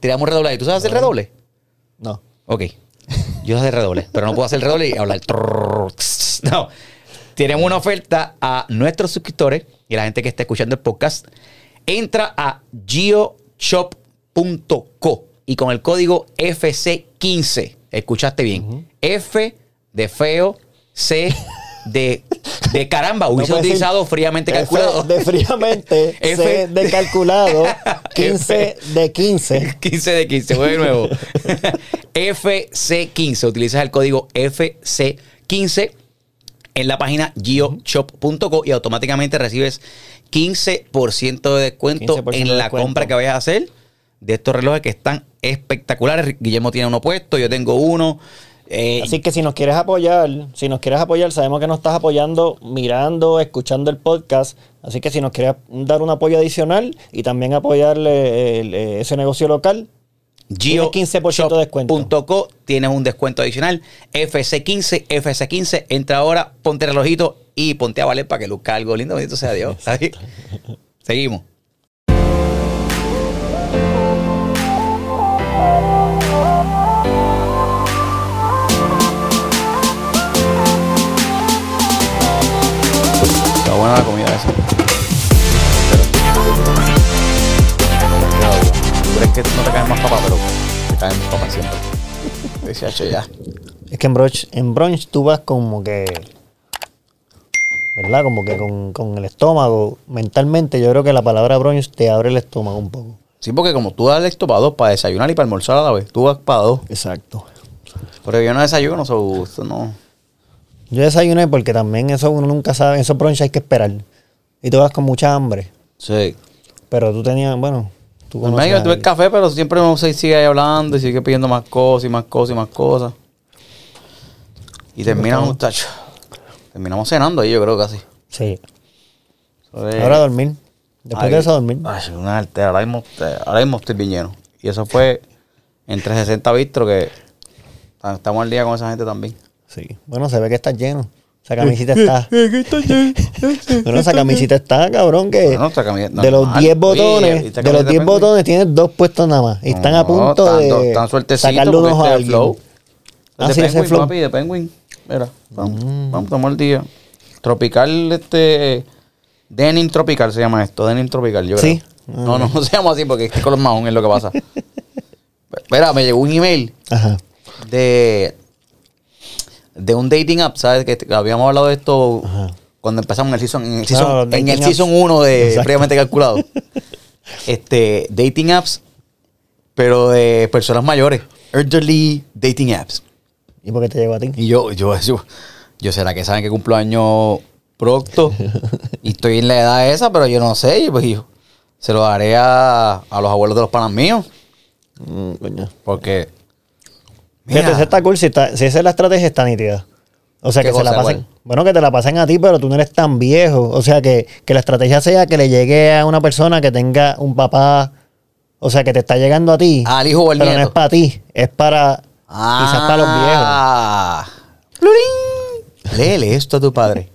tiramos un redoble ahí. ¿Tú sabes hacer redoble? No. Ok. Yo sé hacer redoble, pero no puedo hacer redoble y hablar. No. Tenemos una oferta a nuestros suscriptores y a la gente que está escuchando el podcast. Entra a geoshop.co y con el código FC15, escuchaste bien, F de feo, C de, de caramba, hubiese puede utilizado fríamente calculado. De fríamente, F- C de calculado, 15 de 15. 15 de 15, voy de nuevo. FC15. Utilizas el código FC15 en la página geoshop.co y automáticamente recibes 15% de descuento 15% en de la descuento. compra que vayas a hacer de estos relojes que están espectaculares. Guillermo tiene uno puesto, yo tengo uno. Eh, Así que si nos quieres apoyar, si nos quieres apoyar, sabemos que nos estás apoyando mirando, escuchando el podcast. Así que si nos quieres dar un apoyo adicional y también apoyarle el- eh, ese negocio local, Tienes 15% de descuento. Geoshop.co, tienes un descuento adicional. FC15, FC15, entra ahora, ponte el relojito y ponte a valer para que luzca algo lindo. Bendito sea Dios. Seguimos. Está buena la comida esa. ¿Tú crees que no te caen más papas, pero te caen más papas siempre? Decía, "Che, ya. es que en brunch, en brunch tú vas como que, ¿verdad? Como que con, con el estómago, mentalmente yo creo que la palabra brunch te abre el estómago un poco. Sí, porque como tú das esto para dos, para desayunar y para almorzar a la vez, tú vas para dos. Exacto. Pero yo no desayuno, so, esto no. Yo desayuné porque también eso uno nunca sabe, esos brunch hay que esperar. Y tú vas con mucha hambre. Sí. Pero tú tenías, bueno, tú En conoces medio tuve café, pero siempre uno se sigue ahí hablando y sigue pidiendo más cosas y más cosas y más cosas. Y terminamos, muchachos. Terminamos cenando ahí, yo creo casi. Sí. Ahora a dormir. Después Ay, de eso a dormir. Ay, una altera. Ahora mismo, ahora mismo estoy bien lleno. Y eso fue en 360 Bistro que estamos al día con esa gente también. Sí. Bueno, se ve que estás lleno. Esa camisita está. bueno, esa camisita está, cabrón, que Bueno, camiseta de los normal. 10 Oye, botones, ¿y esta de los camiseta 10 Penguin? botones tienes dos puestos nada más. Y están a No, punto de están suertecitos sacarle unos este a alguien. flow. Ah, de sí, ese Penguin, es flow. papi, de Penguin. Mira, vamos, Mm. vamos a tomar el día. Tropical, este. Denim Tropical se llama esto, Denim Tropical, yo Sí. creo. No, no, no se llama así porque este color marrón es lo que pasa. Espera, me llegó un email Ajá. de. De un dating app, ¿sabes? Que habíamos hablado de esto Ajá. cuando empezamos en el season, en el season, en el season 1 de Exacto. previamente calculado. este, dating apps, pero de personas mayores. Elderly dating apps. ¿Y por qué te llegó a ti? Y yo, yo, yo, yo será que saben que cumplo año pronto y estoy en la edad esa, pero yo no sé, pues yo se lo daré a, a los abuelos de los panas míos, Mm, coño. porque Fíjate, está cool. Si, está- si esa es la estrategia, está nítida. O sea, ¿Qué que se la pasen. Bueno, que te la pasen a ti, pero tú no eres tan viejo. O sea, que, que la estrategia sea que le llegue a una persona que tenga un papá. O sea, que te está llegando a ti. al hijo o al pero no es para ti. Es para. Quizás para los viejos. Ah. ¡Plurín! Léele esto a tu padre.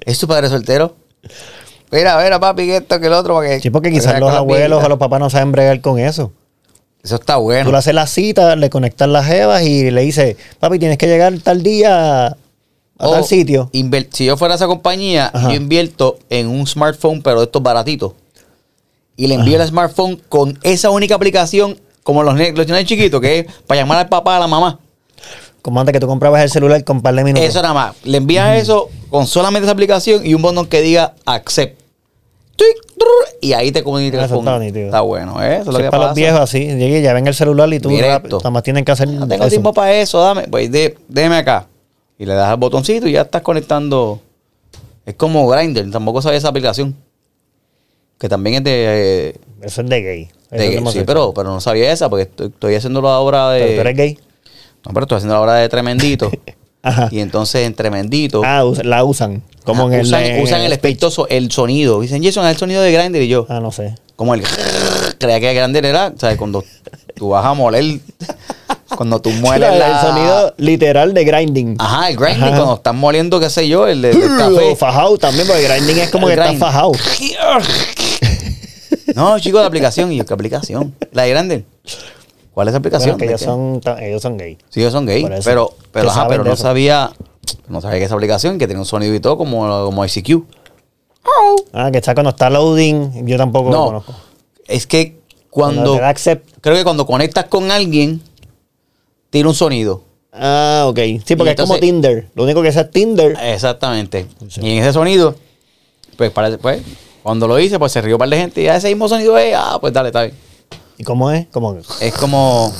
¿Es tu padre soltero? Mira, mira, papi, que esto, que el otro. Para que, Sí, porque quizás los abuelos o los papás no saben bregar con eso. Eso está bueno. Tú le haces la cita, le conectas las jevas y le dices, papi, tienes que llegar tal día a O tal sitio. Si yo fuera esa compañía, Ajá. yo invierto en un smartphone, pero de estos baratitos. Y le envío el smartphone con esa única aplicación, como los, los nenes chiquitos, que es para llamar al papá, a la mamá. Como antes que tú comprabas el celular con un par de minutos. Eso nada más. Le envías eso con solamente esa aplicación y un botón que diga accept. Tuic, Y ahí te comunicas Eso con. está. Está bueno, ¿eh? Eso es lo es que para pasa. los viejos así. Llegué, ya ven el celular y tú Directo. rápido, nada más tienen que hacer No tengo eso. tiempo para eso, dame. Pues de, déjeme acá. Y le das al botoncito y ya estás conectando. Es como Grindr, tampoco sabía esa aplicación. Que también es de. eh, Eso es de gay. De es sí, pero, pero no sabía esa porque estoy, estoy haciendo la obra de. Pero tú eres gay. No, pero estoy haciendo la obra de Tremendito. Ajá. y entonces en Tremendito. Ah, la usan. Como ajá, en el. usan, en usan el el sonido. Dicen, Jason, es el sonido de Grindr. Y yo, Ah, no sé. como el. Creía que Grindr era, ¿sabes? Cuando tú vas a moler. cuando tú mueles la. El sonido literal de grinding. Ajá, el grinding, Ajá. cuando estás moliendo, qué sé yo, el, de- café. fajado también, porque grinding es como El que está grind. fajado. No, chicos, la aplicación. Y yo, ¿qué aplicación? La de Grindr. ¿Cuál es esa aplicación? Bueno, que ¿De ellos son, ellos son gay. Sí, ellos son gay. Pero, pero, ajá, no eso. sabía, no sabía que esa aplicación que tenía un sonido y todo como, como ICQ. Ah, que está cuando está loading, yo tampoco lo No, conozco. es que cuando, accept. creo que cuando conectas con alguien, tiene un sonido. Ah, ok. Sí, porque Y es como Tinder. Lo único que es es Tinder. Exactamente. Sí. Y en ese sonido, pues, pues, cuando lo hice, pues se rió un par de gente y ya ese mismo sonido es, ah, pues dale, está bien. ¿Y cómo es? Como, Es como.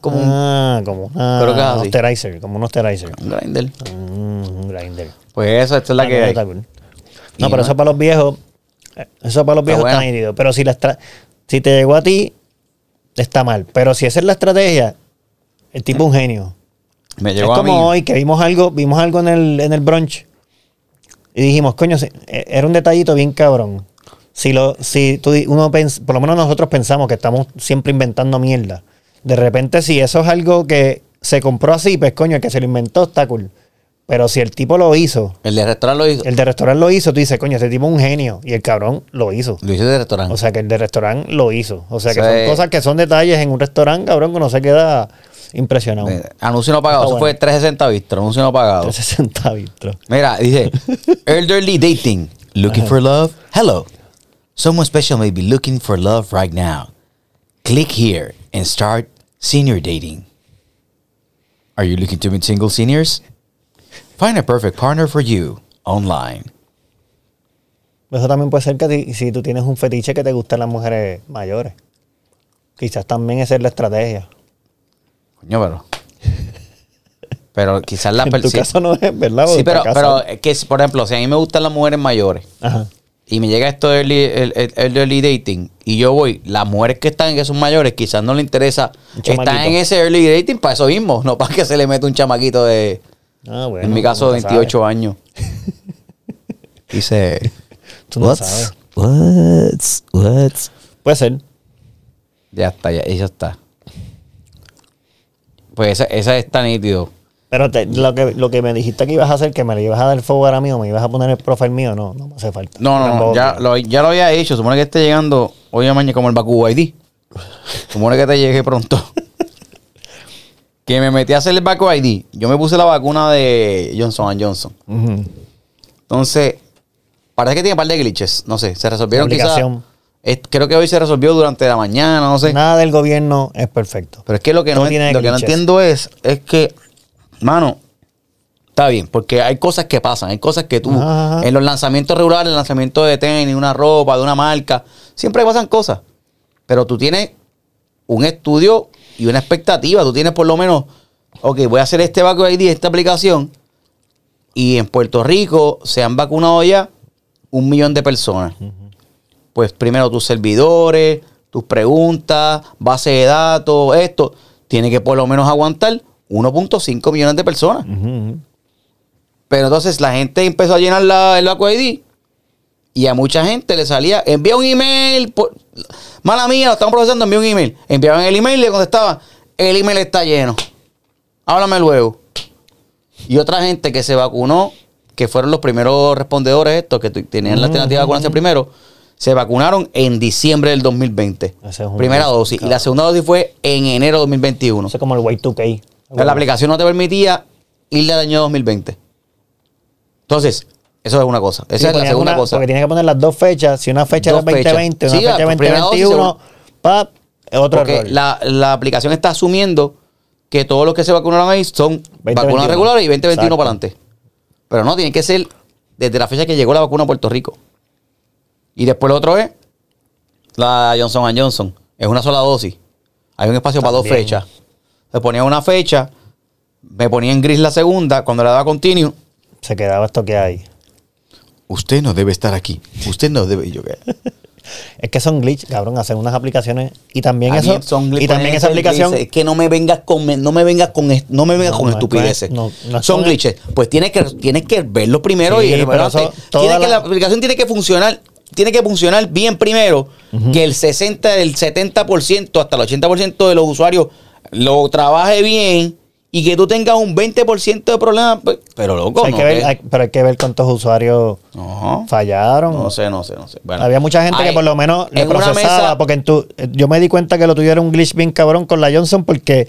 Como un, ah, como ah, Creo que es un así. osterizer, como un osterizer. un grinder. Mm, un grinder. Pues eso, esta es la Ah, que no, hay. está cool. Y No, pero no- eso para los viejos, eh, eso para los viejos bueno. está nítido. Pero si, la estra- si te llegó a ti, está mal. Pero si esa es la estrategia, el tipo es un genio. Me Es llegó a como mí. hoy que vimos algo, vimos algo en el, en el brunch y dijimos, coño, se- eh, era un detallito bien cabrón. Si lo, si tú, uno pens- por lo menos nosotros pensamos que estamos siempre inventando mierda. De repente, si eso es algo que se compró así, pues coño, el que se lo inventó está cool. Pero si el tipo lo hizo, El de restaurante lo hizo. el de restaurante lo hizo, tú dices, coño, ese tipo es un genio. Y el cabrón lo hizo. Lo hizo de restaurante. O sea que el de restaurante lo hizo. O sea que son cosas que son detalles en un restaurante, cabrón, que uno se queda impresionado. Eh, anuncio no pagado. Eso fue bueno. 360 visto. Anuncio no pagado. 360 vitros. Mira, dice: Elderly dating. Looking for love? Hello. Someone special may be looking for love right now. Click here and start senior dating. Are you looking to meet single seniors? Find a perfect partner for you online. Eso también puede ser que ti- si tú tienes un fetiche que te gustan las mujeres mayores. Quizás también esa es la estrategia. Coño, pero. Pero quizás la en tu caso no es, ¿verdad? Sí, pero, pero que, por ejemplo, si a mí me gustan las mujeres mayores Ajá. Y me llega esto de early, el, el- elderly dating y yo voy, las mujeres que están que son mayores quizás no le interesa están en ese early dating para eso mismo, no para que se le meta un chamaquito de, Ah, bueno. en mi caso, tú no 28 sabes. años. Dice, Tú no sabes. What's, what's? Puede ser. Ya está, ya, ya está. Pues esa, esa está nítido. Pero te- lo, que, lo que me dijiste que ibas a hacer, que me le ibas a dar fuego ahora mío, me ibas a poner el profile mío, no, no me hace falta. No, no, no, ya lo, ya lo había hecho. Supone que esté llegando hoy o mañana como el Baku ID. Supone que te llegue pronto. que me metí a hacer el Baku ID. Yo me puse la vacuna de Johnson Johnson. Entonces, parece que tiene un par de glitches. No sé, se resolvieron quizás. Creo que hoy se resolvió durante la mañana, no sé. Nada del gobierno es perfecto. Pero es que lo que, no, lo que no entiendo es, es que, mano, está bien, porque hay cosas que pasan, hay cosas que tú, Ajá, en los lanzamientos regulares, el lanzamiento de tenis, una ropa, de una marca, siempre pasan cosas. Pero tú tienes un estudio y una expectativa, tú tienes por lo menos, ok, voy a hacer este Baco ID, esta aplicación, y en Puerto Rico se han vacunado ya un millón de personas. Pues primero tus servidores, tus preguntas, base de datos, esto, tiene que por lo menos aguantar 1.5 millones de personas. Pero entonces la gente empezó a llenar la, el Baco ID y a mucha gente le salía, envía un email, por- mala mía, lo estamos procesando, envía un email. Enviaban el email y le contestaban, el email está lleno, háblame luego. Y otra gente que se vacunó, que fueron los primeros respondedores estos, que tenían la alternativa de vacunarse primero, se vacunaron en diciembre del 2020. Ese es Primera dosis. Y la segunda dosis fue en enero de 2021. Eso es como el Y2K. La aplicación no te permitía irle al año 2020. Entonces, eso es una cosa. Esa Sí, es la segunda una- cosa. Porque tienes que poner las dos fechas. Si una fecha Dos era 2020, fechas. una Sí, fecha la primera dosis 2021, pap, es otro Porque error. la, la aplicación está asumiendo que todos los que se vacunaron ahí son 2021. vacunas regulares y 2021 Exacto. para adelante. Pero no, tiene que ser desde la fecha que llegó la vacuna a Puerto Rico. Y después lo otro es la Johnson Johnson. Es una sola dosis. Hay un espacio para dos fechas. Se ponía una fecha, me ponía en gris la segunda, cuando le daba continue, Se quedaba esto que hay. usted no debe estar aquí. Usted no debe. Es que son glitch, cabrón, hacen unas aplicaciones y también eso bien, son glitch, y también esa aplicación glitch. Es que no me vengas con no me vengas con no me vengas No, con no estupideces. no, son glitches. Pues tienes que tienes que verlo primero Sí, y pero eso, Tiene que la- la aplicación tiene que funcionar tiene que funcionar bien primero que el 60 el 70% hasta el 80% de los usuarios lo trabaje bien y que tú tengas un 20% de problemas, pues, pero loco, O sea, hay no, que ver, que- hay- pero hay que ver cuántos usuarios Ajá. fallaron. No sé, no sé, no sé. Bueno, Había mucha gente que por lo menos una procesaba, mesa- porque en tu, yo me di cuenta que lo tuyo era un glitch bien cabrón con la Johnson porque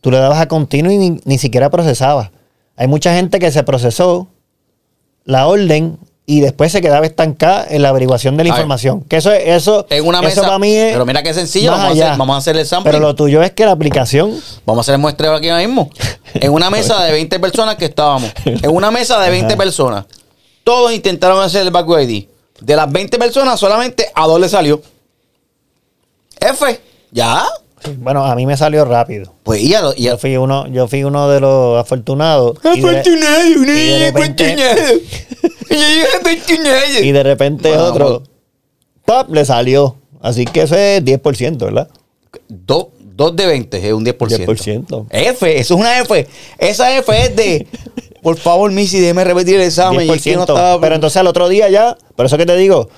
tú le dabas a continuo y ni, ni siquiera procesaba. Hay mucha gente que se procesó la orden y después se quedaba estancada en la averiguación de la información. Que eso, es- eso, En una eso mesa. para mí es pero mira qué sencillo. Vamos a, hacer, vamos a hacer el sampling. Pero lo tuyo es que la aplicación Vamos a hacer el muestreo aquí ahora mismo. En una mesa de 20 personas que estábamos. En una mesa de 20 personas. Todos intentaron hacer el backward ID. De las 20 personas, solamente a dos le salió. F. ¿Ya? Bueno, a mí me salió rápido. Pues y a, y a- Yo fui uno, yo fui uno de los afortunados. y de- Afortunado, y de repente- afortunado. Y y de repente Bueno, otro, ¡pap! le salió. Así que eso es 10%, ¿verdad? Dos, dos de 20 es un 10%. 10%. F, eso es una F. Esa F es de. Por favor, Missy, déjeme repetir el examen. Y es que no 10%. estaba- Pero entonces al otro día ya, por eso que te digo,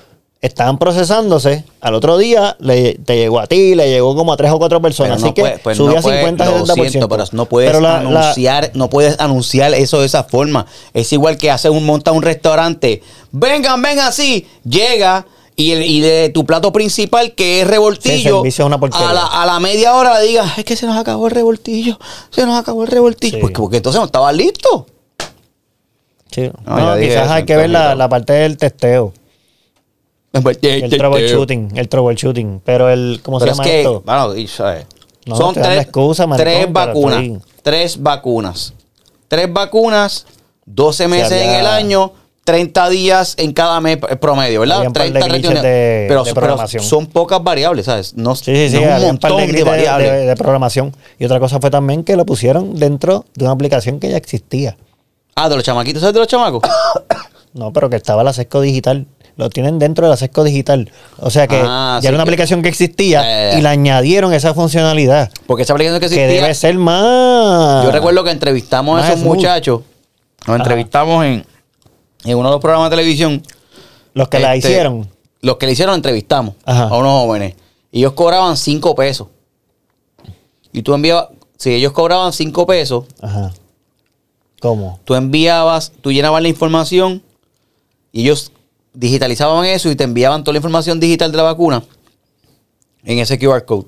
estaban procesándose, al otro día le, te llegó a ti, le llegó como a tres o cuatro personas. Así que pues subía no puede- 50, lo 70%. siento, pero no puedes Pero la- la- anunciar, no puedes anunciar eso de esa forma. Es igual que hacer un monta un restaurante. Vengan, vengan así. Llega y, el- y de tu plato principal, que es revoltillo, es una a, la, a la media hora le digas, es que se nos acabó el revoltillo, se nos acabó el revoltillo. Sí. Pues porque entonces no estaba listo. sí. No, No, quizás hay que ver la, parte del testeo, el troubleshooting, el troubleshooting. Pero el, ¿cómo Pero se es llama que, esto? bueno, y, ¿sabes? No, son tres, excusa, maricón, tres vacunas. estoy- Tres vacunas. Tres vacunas, 12 meses en había- el año, 30 días en cada mes eh, promedio, ¿verdad? Había un par de 30 glitches reuniones. de- pero, de pero programación. son pocas variables, ¿sabes? No, Sí, sí, sí, no un montón de, variables. de- de programación. Y otra cosa fue también que lo pusieron dentro de una aplicación que ya existía. Ah, de los chamaquitos, ¿sabes de los chamacos? No, pero que estaba la Sesco Digital. Lo tienen dentro de la Sesco Digital. O sea que Ah, ya era una que- aplicación que existía Eh. y le añadieron esa funcionalidad. Porque esa aplicación que Que existía. debe ser más. Yo recuerdo que entrevistamos a esos smooth. muchachos. Nos entrevistamos en, en uno de los programas de televisión. Los que la Este, hicieron. Los que le hicieron entrevistamos Ajá. a unos jóvenes. Y ellos cobraban 5 pesos. Y tú enviabas, si ellos cobraban 5 pesos, Ajá. ¿Cómo? tú enviabas, tú llenabas la información y ellos digitalizaban eso y te enviaban toda la información digital de la vacuna en ese QR code.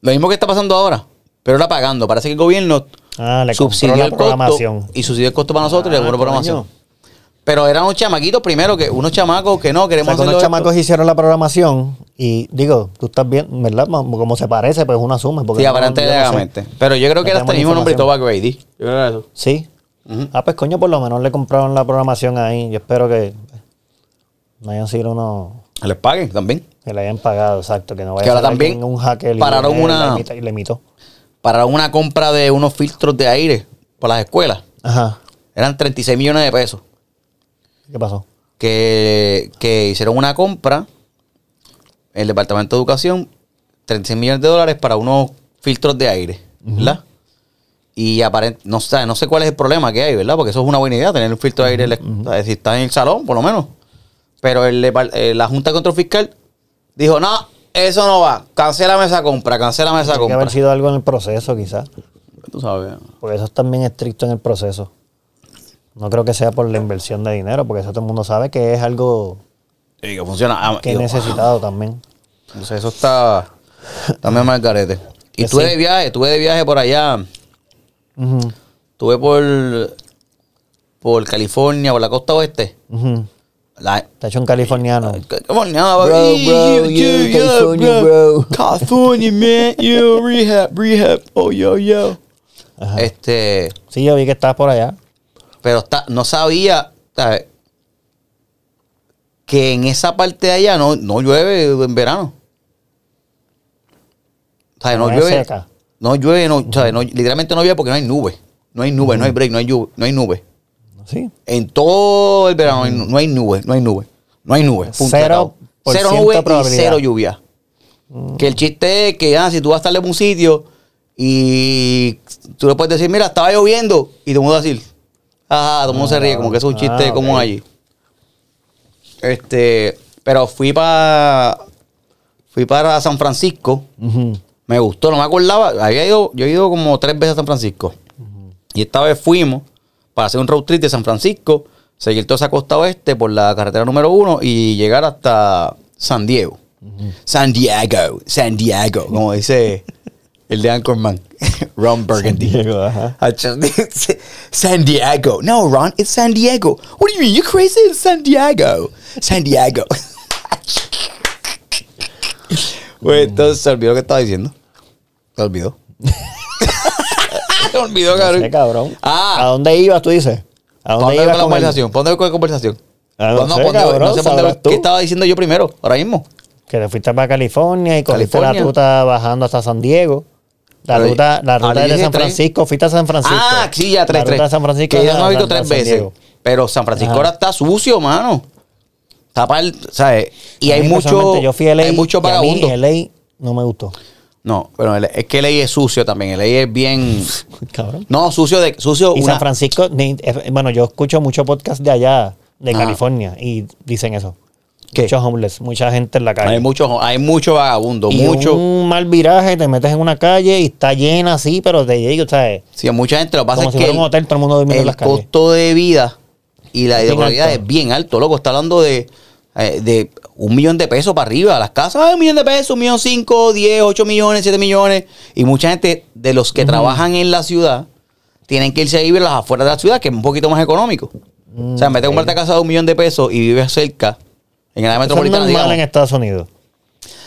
Lo mismo que está pasando ahora, pero era pagando. Parece que el gobierno Ah, le subsidió la el costo programación. y subsidió el costo para nosotros y le Ah, compró programación. Pero eran unos chamaquitos primero, que unos chamacos que no O queremos sea, hacerlo unos esto. chamacos hicieron la programación y digo, tú estás bien, ¿verdad? Como se parece, pues uno asume. Porque Sí, no- aparentemente no sé. Pero yo creo que era hasta el mismo nombre. Tobacco ID. Yo creo que era eso. Sí. Ah, pues coño, por lo menos le compraron la programación ahí. Yo espero que no hayan sido unos Que les paguen también. que le hayan pagado, exacto. Que no vaya Que a ahora también un hacker pararon una- y le imitó. Para una compra de unos filtros de aire para las escuelas. Ajá. Eran 36 millones de pesos. ¿Qué pasó? Que, que hicieron una compra. El Departamento de Educación. 36 millones de dólares para unos filtros de aire. ¿Verdad? Y aparent no, sé, no sé cuál es el problema que hay, ¿verdad? Porque eso es una buena idea, tener un filtro de aire, en la- si está en el salón, por lo menos. Pero el, eh, la Junta de Control Fiscal dijo, no, eso no va, cancélame esa compra, cancélame esa Tiene que compra. haber sido algo en el proceso, quizás. Tú sabes. Porque eso es también estricto en el proceso. No creo que sea por la inversión de dinero, porque eso todo el mundo sabe que es algo Y que funciona. Ah, que necesitado también. Entonces eso está también mal carete. Y Que estuve sí. de viaje, estuve de viaje por allá. Ujú, Estuve por, por California, por la costa oeste. Está hecho un californiano. California, Bro, bro, yeah, California, bro. California, man. Yo, rehab, rehab. Oh, yo, yo. Ajá. Este, Sí, yo vi que estabas por allá. pero está, no sabía, ¿sabes? Que en esa parte de allá no, no llueve en verano. ¿Sabes? No No llueve. seca. No llueve, no, ¿sabes? No- literalmente no llueve porque no hay nube. No hay nube, no hay break, no hay, no hay nube. Sí. En todo el verano no hay nu- no hay nube, no hay nube. No hay nube. punto, Cero Cero ciento nube y cero lluvia. Que el chiste es que ah, si tú vas a estar en un sitio y tú le puedes decir, mira, estaba lloviendo, y todo el mundo va a decir, ajá, todo el mundo se ríe, como que eso es un chiste Ah, como allí. Este, pero fui para fui para San Francisco. Me gustó, no me acordaba. Había ido, yo he ido como tres veces a San Francisco. Y esta vez fuimos para hacer un road trip de San Francisco, seguir toda esa costa oeste por la carretera número uno y llegar hasta San Diego. San Diego, San Diego, como dice el de Anchorman, Ron Burgundy. Diego, ajá. San Diego. No, Ron, it's San Diego. What do you mean? You're crazy? It's San Diego. San Diego. Pues entonces se olvidó lo que estaba diciendo. Se olvidó. Se olvidó, No cabrón. sé, cabrón. ¿A Ah, dónde ibas, tú dices? ¿A ¿para dónde ibas con la con el- conversación? ¿Para dónde con la conversación? Ah, no no sé. ¿Qué estaba diciendo yo primero? Ahora mismo. Que te fuiste para California y cogiste California. la ruta bajando hasta San Diego. La Pero- ruta, la ruta de San. Francisco, fuiste a San Francisco. Ah, sí, ya tres, La tres. ruta de San Francisco. Que ya a- no he visto tres veces. Pero San Francisco Ajá. ahora está sucio, mano. Está para ¿sabes? Y A hay mucho, Yo fui a LA, hay mucho vagabundo. LA no me gustó. No, pero el- es que LA es sucio también. LA es bien. Cabrón. No, sucio de. Sucio Y una- San Francisco, eh, bueno, yo escucho muchos podcasts de allá, de Ajá. California, y dicen eso. ¿Qué? Muchos homeless, mucha gente en la calle. Hay mucho, hay mucho vagabundo, y mucho. un mal viraje, te metes en una calle y está llena así, pero te llega, ¿sabes? Sí, mucha gente. Lo pasa Como es si que fuera un el, hotel, todo el mundo durmiendo en el las calles. costo de vida y la alto. es bien alto, loco. Está hablando de, eh, de un millón de pesos para arriba. Las casas, ah, un millón de pesos, un millón cinco, diez, ocho millones, siete millones. Y mucha gente de los que trabajan en la ciudad tienen que irse a vivir a las afueras de la ciudad, que es un poquito más económico. o sea, en vez de comprarte casa de un millón de pesos y vives cerca, en el área Eso es metropolitana, normal digamos. en Estados Unidos.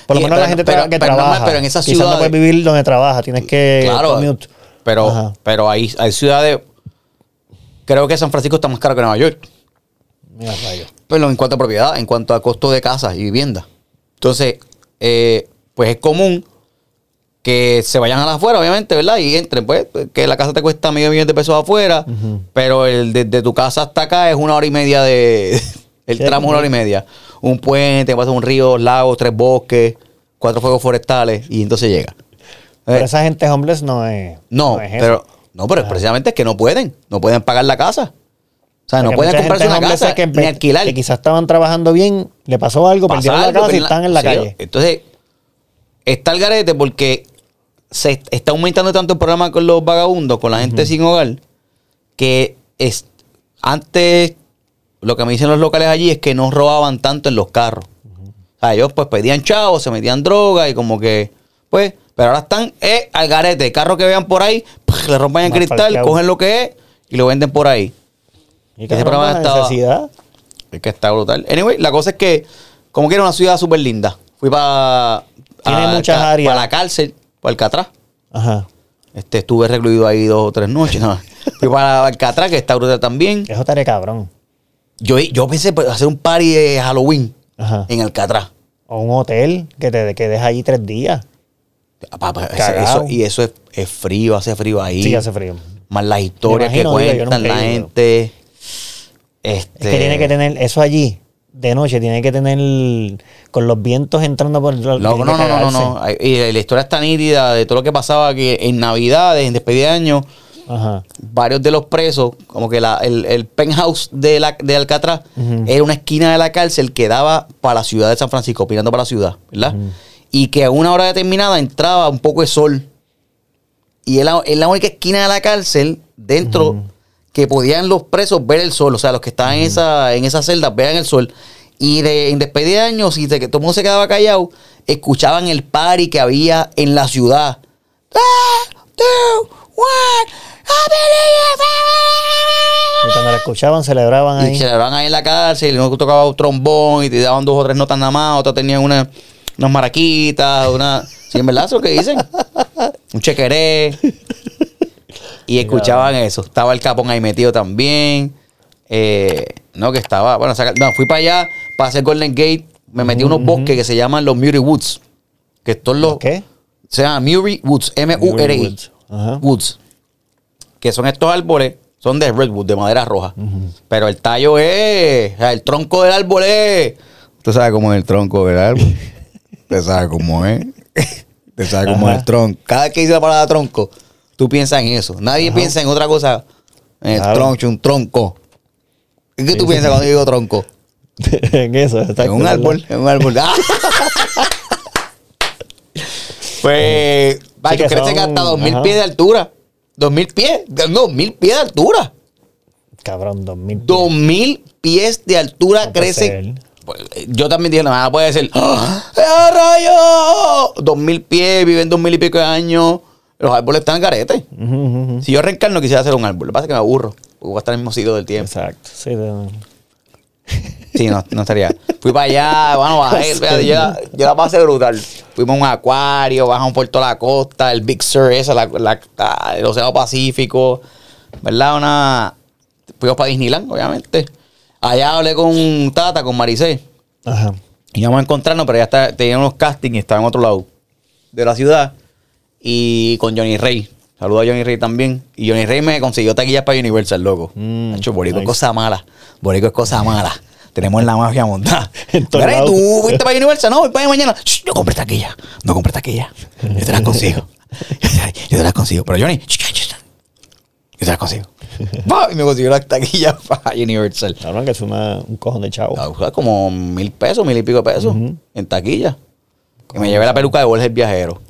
Por lo menos pero- la gente pero- que pero normal, trabaja. pero en esas Quizás no ciudades- puedes vivir donde trabaja, tienes que Claro, commute. pero, Ajá. pero hay, hay ciudades. Creo que San Francisco está más caro que Nueva York. Mira, rayos. Pero en cuanto a propiedad, en cuanto a costo de casas y vivienda. Entonces, eh, pues es común que se vayan a las afuera, obviamente, ¿verdad? Y entren, pues, que la casa te cuesta medio millón de pesos afuera, pero el desde tu casa hasta acá es una hora y media de. El tramo es una hora y media. Un puente, pasa un río, lagos, tres bosques, cuatro fuegos forestales, y entonces llega. Pero Eh, esa gente homeless no es. no, es pero, no, pero precisamente es que no pueden. No pueden pagar la casa. O sea, no pueden comprarse una casa que, ni alquilar. que quizás estaban trabajando bien, le pasó algo, Pasa perdieron la casa y están en la sí, calle. Entonces, está el garete porque se est- está aumentando tanto el problema con los vagabundos, con la gente sin hogar, que es, antes lo que me dicen los locales allí es que no robaban tanto en los carros. O sea, ellos pues pedían chavos, se metían droga y como que, pues, pero ahora están eh, al garete. Carro que vean por ahí, le rompen el cristal, cogen lo que es y lo venden por ahí. Y Ese cabrón, programa estaba- necesidad. Es que está brutal. Anyway, la cosa es que, como que era una ciudad súper linda. Fui para. Tiene muchas áreas. Para la cárcel, para Alcatraz. Ajá. Este, estuve recluido ahí dos o tres noches. no. Fui para Alcatraz, que está brutal también. Eso estaría cabrón. Yo, yo pensé pues, hacer un party de Halloween Ajá. en Alcatraz. O un hotel que te quedes allí tres días. Papá, eso- y eso es, es frío, hace frío ahí. Sí, hace frío. Más las historias imagino, que cuentan la gente. Este, Es que tiene que tener eso allí, de noche, tiene que tener con los vientos entrando por el No, no, no, no, no, Y la historia está nítida de todo lo que pasaba que en Navidades, en despedida de año, Ajá. varios de los presos, como que la- el, el penthouse de, la, de Alcatraz era una esquina de la cárcel que daba para la ciudad de San Francisco, opinando para la ciudad, ¿verdad? Y que a una hora determinada entraba un poco de sol. Y es la, es la única esquina de la cárcel dentro que podían los presos ver el sol. O sea, los que estaban en esa en esa celda vean el sol. Y de, en despedida de años, y de que todo el mundo se quedaba callado, escuchaban el party que había en la ciudad. Two, one, Y cuando la escuchaban, celebraban y ahí. celebraban ahí en la cárcel, y uno tocaba un trombón y te daban dos o tres notas nada más, otros tenían una, unas maraquitas, una... Sí, en verdad, eso es lo que dicen. Un chequeré. Y escuchaban eso. Estaba el capón ahí metido también. Eh, no, que estaba... Bueno, saca- no, fui para allá para hacer Golden Gate. Me metí a unos bosques que se llaman los Murie Woods. Que estos los... ¿Qué? Se llama Murie Woods. M-U-R-I. Woods. Woods. Que son estos árboles, son de redwood, de madera roja. Pero el tallo es, o sea, el tronco del árbol es. Usted sabe cómo es el tronco del árbol. Usted sabe cómo es. Usted sabe cómo es el tronco. Cada vez que dice la palabra tronco, tú piensas en eso. Nadie piensa en otra cosa. En el Claro. troncho, un tronco. ¿Y ¿Qué tú Sí, piensas sí. cuando digo tronco? en eso. exacto, En un árbol, en un árbol. ¡Ah! Pues, vaya, que crecen son- hasta 2000 ajá. pies de altura. 2000 pies, 2000 pies de altura. Cabrón, 2000. 2000 pies de altura No crece. ser. Pues, eh, yo también dije, nada puede ser. ¡Ah, ¡Ah, rayo! 2000 pies, viven 2000 y pico de años. Los árboles están en ujú. Si yo reencarno, quisiera hacer un árbol. Lo que pasa es que me aburro. Porque voy a estar en el mismo sitio del tiempo. Exacto. Sí, de- Sí, no, no estaría. Fui para allá, bueno, bajé, yo, la- yo la pasé brutal. Fuimos a un acuario, bajamos por toda la costa, el Big Sur, esa, la, la- el Océano Pacífico, ¿verdad? Una. Fuimos para Disneyland, obviamente. Allá hablé con Tata, con Maricé. Ajá. Íbamos a encontrarnos, pero ya está, tenía unos castings y estaba en otro lado de la ciudad. Y con Johnny Rey. Saludo a Johnny Rey también. Y Johnny Rey me consiguió taquillas para Universal, loco. Mm, Hacho, Borico es cosa mala. Borico es cosa mala. Tenemos la mafia montada. Mira, ¿y lados. tú fuiste para Universal? No, voy para mañana. Shh, no compré taquilla. No compré taquilla. Yo te las consigo. Yo te, yo te las consigo. Pero Johnny, yo te las consigo. Y me consiguió las taquillas para Universal. Cabrón, que es una, un cojón de chavo. Fue como mil pesos, mil y pico de pesos en taquilla. Y me llevé la peluca de Borges viajero.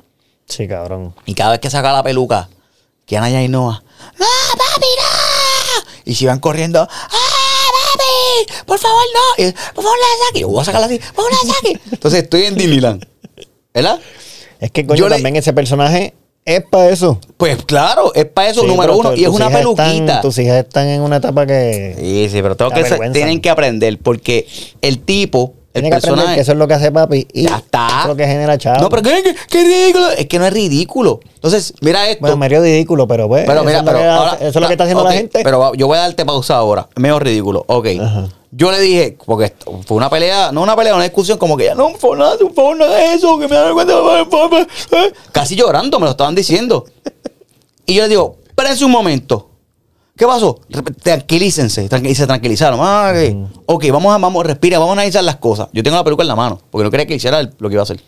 Sí, cabrón. Y cada vez que saca la peluca, Kiana y Noah, ¡No, papi, no! Y se iban corriendo, ¡Ah, papi! ¡Por favor, no! Y, por favor, la saque. Yo voy a sacarla así, por favor, la saque. Entonces estoy en Disneyland. ¿Verdad? Es que, coño, Yo le- también ese personaje es para eso. Pues claro, es para eso, Sí, número uno. tu- Y es una están- peluquita. tus hijas están en una etapa que. Sí, sí, pero tengo que, tienen que aprender porque el tipo, Tiene que aprender que eso es lo que hace papi. Y Ya está. Eso es lo que genera chavo. No, pero qué, qué- qué ridículo. Es que no es ridículo. Entonces, mira esto. Bueno, medio ridículo, pero pues. pero eso, mira, es lo pero que, ahora- eso es lo que está haciendo la gente. Pero yo voy a darte pausa ahora. Es medio ridículo. Ok. Ajá. Yo le dije, porque fue una pelea, no una pelea, una discusión, como que ya no, por nada, por favor, hagas eso, que me da vergüenza. por favor, eh". Casi llorando, me lo estaban diciendo. Y yo le digo, espérense un momento. ¿Qué pasó? Tranquilícense. tranqui- y se tranquilizaron. Ah, ok. Ok, vamos a, vamos, respira, vamos a analizar las cosas. Yo tengo la peluca en la mano, porque no quería que hiciera lo que iba a hacer.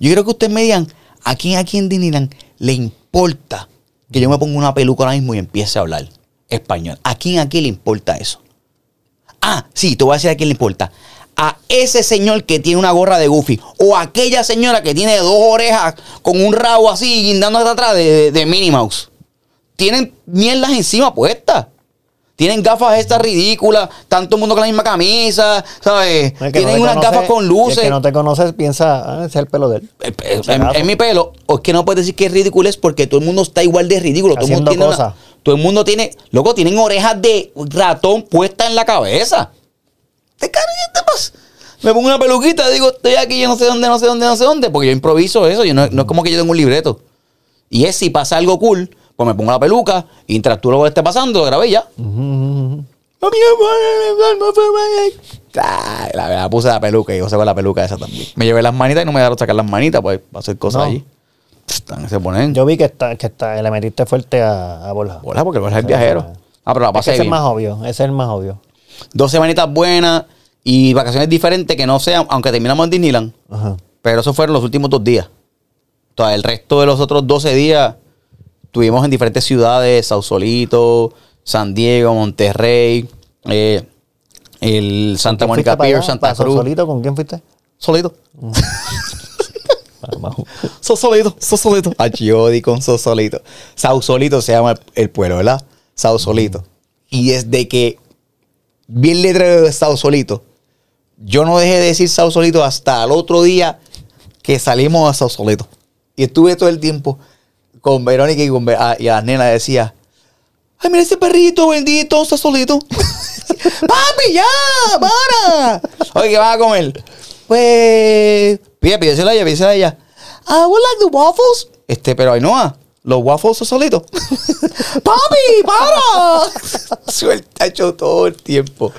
Yo quiero que ustedes me digan, ¿a quién aquí en Disneyland le importa que yo me ponga una peluca ahora mismo y empiece a hablar español? ¿A quién aquí le importa eso? Ah, sí, te voy a decir a quién le importa. A ese señor que tiene una gorra de Goofy. O a aquella señora que tiene dos orejas con un rabo así guindando hasta atrás de, de, de Minnie Mouse. Tienen mierdas encima puestas. Tienen gafas estas ridículas. Tanto el mundo con la misma camisa. ¿Sabes? El que no Tienen te unas conoce- gafas con luces. El que no te conoces piensa, ah, ese es el pelo de él. Eh, eh, en mi pelo, o es que no puedes decir que es ridículo, es porque todo el mundo está igual de ridículo. Todo el, mundo Haciendo tiene una- cosas. todo el mundo tiene, loco, tienen orejas de ratón puestas en la cabeza. ¿Te cargas te pasa? Me pongo una peluquita, digo, estoy aquí, yo no sé dónde, no sé dónde, no sé dónde, porque yo improviso eso, yo no, no es como que yo tengo un libreto. Y es si pasa algo cool, pues me pongo la peluca, interactúo lo que esté pasando, lo grabé ya. La, la puse la peluca y yo saco la peluca esa también. Me llevé las manitas y no me dejaron sacar las manitas pues, para hacer cosas No. allí. Están, se ponen. Yo vi que está, que está, le metiste fuerte a, a Borja. Bola, porque Borja es viajero. Ah, pero la Es que pasé ese es más obvio, ese es el más obvio. Dos semanitas buenas y vacaciones diferentes que no sean, aunque terminamos en Disneyland. Ajá. Pero esos fueron los últimos dos días. Entonces, el resto de los otros 12 días estuvimos en diferentes ciudades, Sausalito, San Diego, Monterrey, eh, el Santa ¿Quién Mónica Pier? Santa ¿Para Cruz. Sausalito? ¿Con quién fuiste? Solito. Abajo. Sosolito, Sosolito. Achiodi con Sosolito. Sausolito se llama el, el pueblo, ¿verdad? Sausolito. Y desde que vi el letrero de Sausolito, yo no dejé de decir Sausolito hasta el otro día que salimos a Sausolito. Y estuve todo el tiempo con Verónica y, con, a, y a las nenas decía, ay, mira ese perrito bendito, Sausolito. Papi, ya, para. Oye, ¿qué vas a comer? Pues, pide, pídesela a ella, pídesela a ella. I would like the waffles. Este, pero Ainhoa, los waffles son solitos. ¡Papi, para! Suelta hecho todo el tiempo.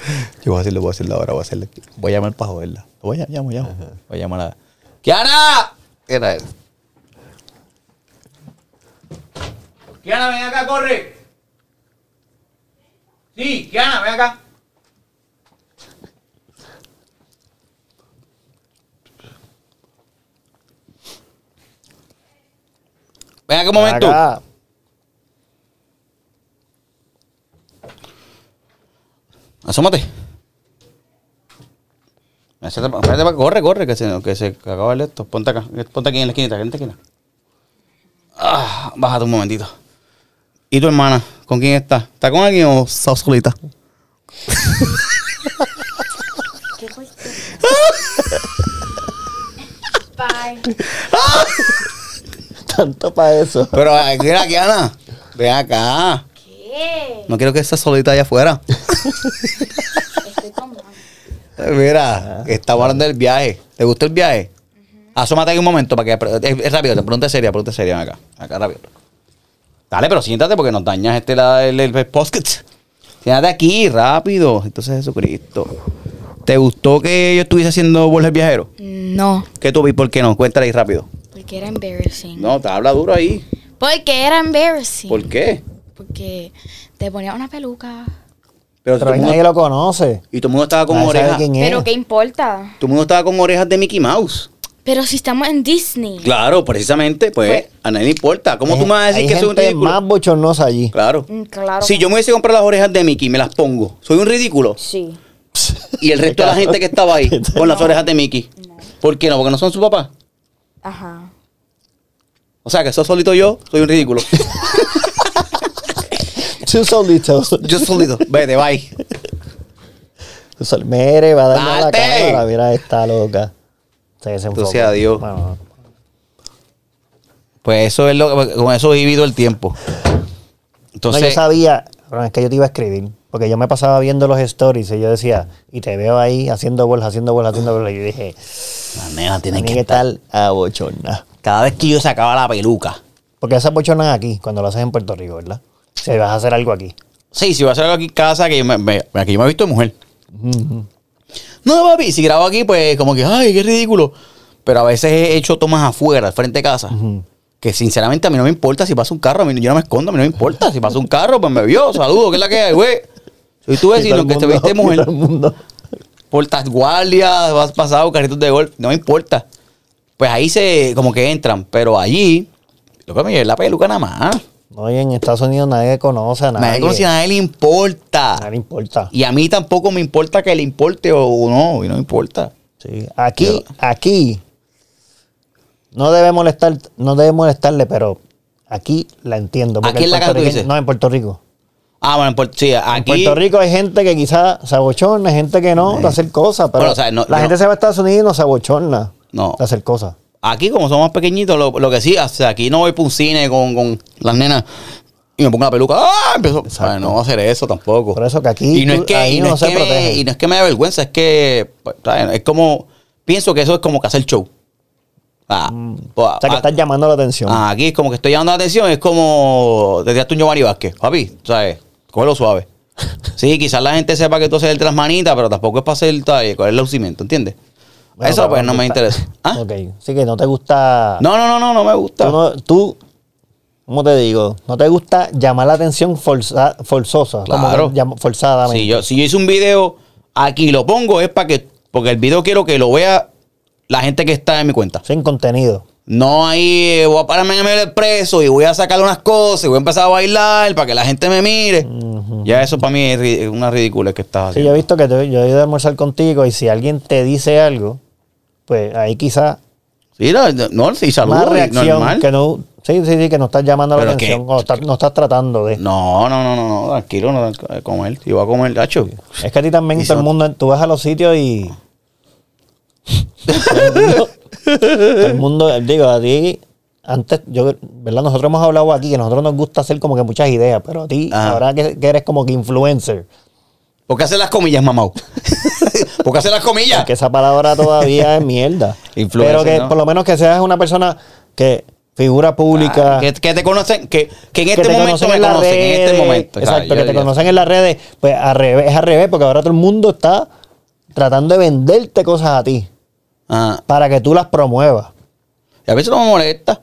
Yo voy a hacerlo, voy a hacerlo ahora, voy a hacerlo. Voy a llamar para joderla. Voy a llamo, llamo. Voy a llamar a... ¡Kiana! ¿Qué era él? Kiana, ven acá, corre. Sí, Kiana, ven acá. Ven acá un momento. Acá. Asómate. Espérate, corre, corre, que se, que se acaba el esto. Ponte acá, ponte aquí en la esquinita, en la esquina. Ah, bájate un momentito. ¿Y tu hermana? ¿Con quién está? ¿Está con alguien o está solita? Bye. Tanto para eso. Pero mira aquí, Ana. Ven acá. ¿Qué? No quiero que estés solita allá afuera. Estoy con Mira, estamos hablando del viaje. ¿Te gustó el viaje? Asómate aquí un momento para que. Es, es rápido, te pregunta seria, pregunta seria. Ven acá, acá rápido. Dale, pero siéntate porque nos dañas este la, el, el podcast. Siéntate aquí, rápido. Entonces, Jesucristo. ¿Te gustó que yo estuviese haciendo Borges Viajero? No, ¿Qué tú vi? ¿Por qué no? Cuéntale ahí rápido. porque era embarrassing. No, te habla duro ahí. Porque era embarrassing. ¿Por qué? Porque te ponía una peluca. Pero, Pero nadie lo conoce. y todo el mundo estaba con Nadie orejas. Pero ¿qué importa? Todo el mundo estaba con orejas de Mickey Mouse. Pero si estamos en Disney. Claro, precisamente, pues, Pues- a nadie le importa. ¿Cómo tú me vas a decir que soy un ridículo? más bochornosa allí. Claro. Mm, Claro. Si yo me hubiese comprado las orejas de Mickey y me las pongo, soy un ridículo. Sí. Y el resto de la gente que estaba ahí con las orejas de Mickey. ¿Por qué no? Porque no son su papá. Ajá. O sea, que soy solito yo, soy un ridículo. Tú solitos. yo solito. Vete, bye. Mere, va a darle a la cámara. Mira, está loca. Se desenfocó. Dios. Bueno, Pues eso es lo que, con eso he vivido el tiempo. no, Entonces, yo sabía, pero es que yo te iba a escribir. Porque yo me pasaba viendo los stories y yo decía, y te veo ahí haciendo bolas, haciendo bolas, haciendo bolas. Y yo dije, la nena tiene que que estar. estar a bochorna. Cada vez que yo sacaba la peluca. Porque esas bochornas aquí, cuando lo haces en Puerto Rico, ¿verdad? Si vas a hacer algo aquí. Sí, si voy a hacer algo aquí en casa, que yo me, me- aquí yo me he visto de mujer. No, papi, si grabo aquí, pues como que, ay, qué ridículo. Pero a veces he hecho tomas afuera, al frente de casa. Que sinceramente a mí no me importa si pasa un carro, a mí yo no me escondo, a mí no me importa. Si pasa un carro, pues me vio, saludo, ¿qué es la que hay, güey? Soy tu vecino que te viste mujer. Portas guardias, vas pasado, carritos de golf, no me importa. Pues ahí se, como que entran, pero allí, lo que me lleva es la peluca nada más. No, y en Estados Unidos nadie conoce a nadie. Nadie conoce a nadie le importa. Nadie le importa. Y a mí tampoco me importa que le importe o no, y no importa. Sí. Aquí, aquí, no debe molestar, no debe molestarle, pero aquí la entiendo. Aquí en la casa tú dices. No, en Puerto Rico. Ah, bueno, en Puerto, sí, En aquí. Puerto Rico hay gente que quizás se abochorna, hay gente que no, de hacer cosas, pero Bueno, o sea, no- la gente se va a Estados Unidos y no se abochorna No. de hacer cosas. Aquí, como somos pequeñitos, lo, lo que sí, o sea, aquí no voy para un cine con, con las nenas y me pongo la peluca. ¡Ah! Empiezo. No voy a hacer eso tampoco. Por eso que aquí Y no es que, y no no es se que me, protege. y no es que me da vergüenza, es que. pues, ¿sabes? Es como. Pienso que eso es como que hacer show. Ah, pues, Mm. O sea, que ah, estás llamando la atención. ah, aquí es como que estoy llamando la atención, es como. Te tiraste un Giovanni Vázquez. Papi, ¿sabes? Cógelo suave. Sí, quizás la gente sepa que tú haces el manitas, pero tampoco es para hacer ¿sabes? con el lucimiento, ¿entiendes? Bueno, eso pues no me interesa. ¿Ah? Ok, sí que no te gusta... No, no, no, no, no me gusta. Tú, no- tú, ¿cómo te digo? No te gusta llamar la atención forza- forzosa. como Claro. llam- forzadamente. Si yo, si yo hice un video aquí lo pongo es para que, porque el video quiero que lo vea la gente que está en mi cuenta. Sin contenido. No ahí eh, voy a pararme en el medio del preso y voy a sacar unas cosas y voy a empezar a bailar para que la gente me mire. Ya eso para mí es una ridícula que estás Sí, haciendo. yo he visto que te- yo he ido a almorzar contigo y si alguien te dice algo, pues ahí quizás Sí, no, no, sí, saludos, más reacción normal. que no... Sí, sí, sí, que no estás llamando la atención que- o estás- no estás tratando de... No, no, no, no, no, tranquilo, no, a comer. Si voy a comer, gacho. Es que a ti también todo el mundo, tú vas a los sitios y... todo el mundo, todo el mundo, digo, a ti, antes, yo, ¿verdad? Nosotros hemos hablado aquí que a nosotros nos gusta hacer como que muchas ideas, pero a ti, Ajá. ahora que, que eres como que influencer, ¿Por qué hacer las comillas, mamá? ¿Por qué hacer las comillas? que esa palabra todavía es mierda. Pero que ¿no? por lo menos que seas una persona que figura pública. Ah, que, que te conocen, que, que en este te momento conocen me en conocen, redes. en este momento. Exacto, que te conocen en las redes. Pues al revés, es al revés, porque ahora todo el mundo está tratando de venderte cosas a ti Ah, para que tú las promuevas. y a veces no me molesta.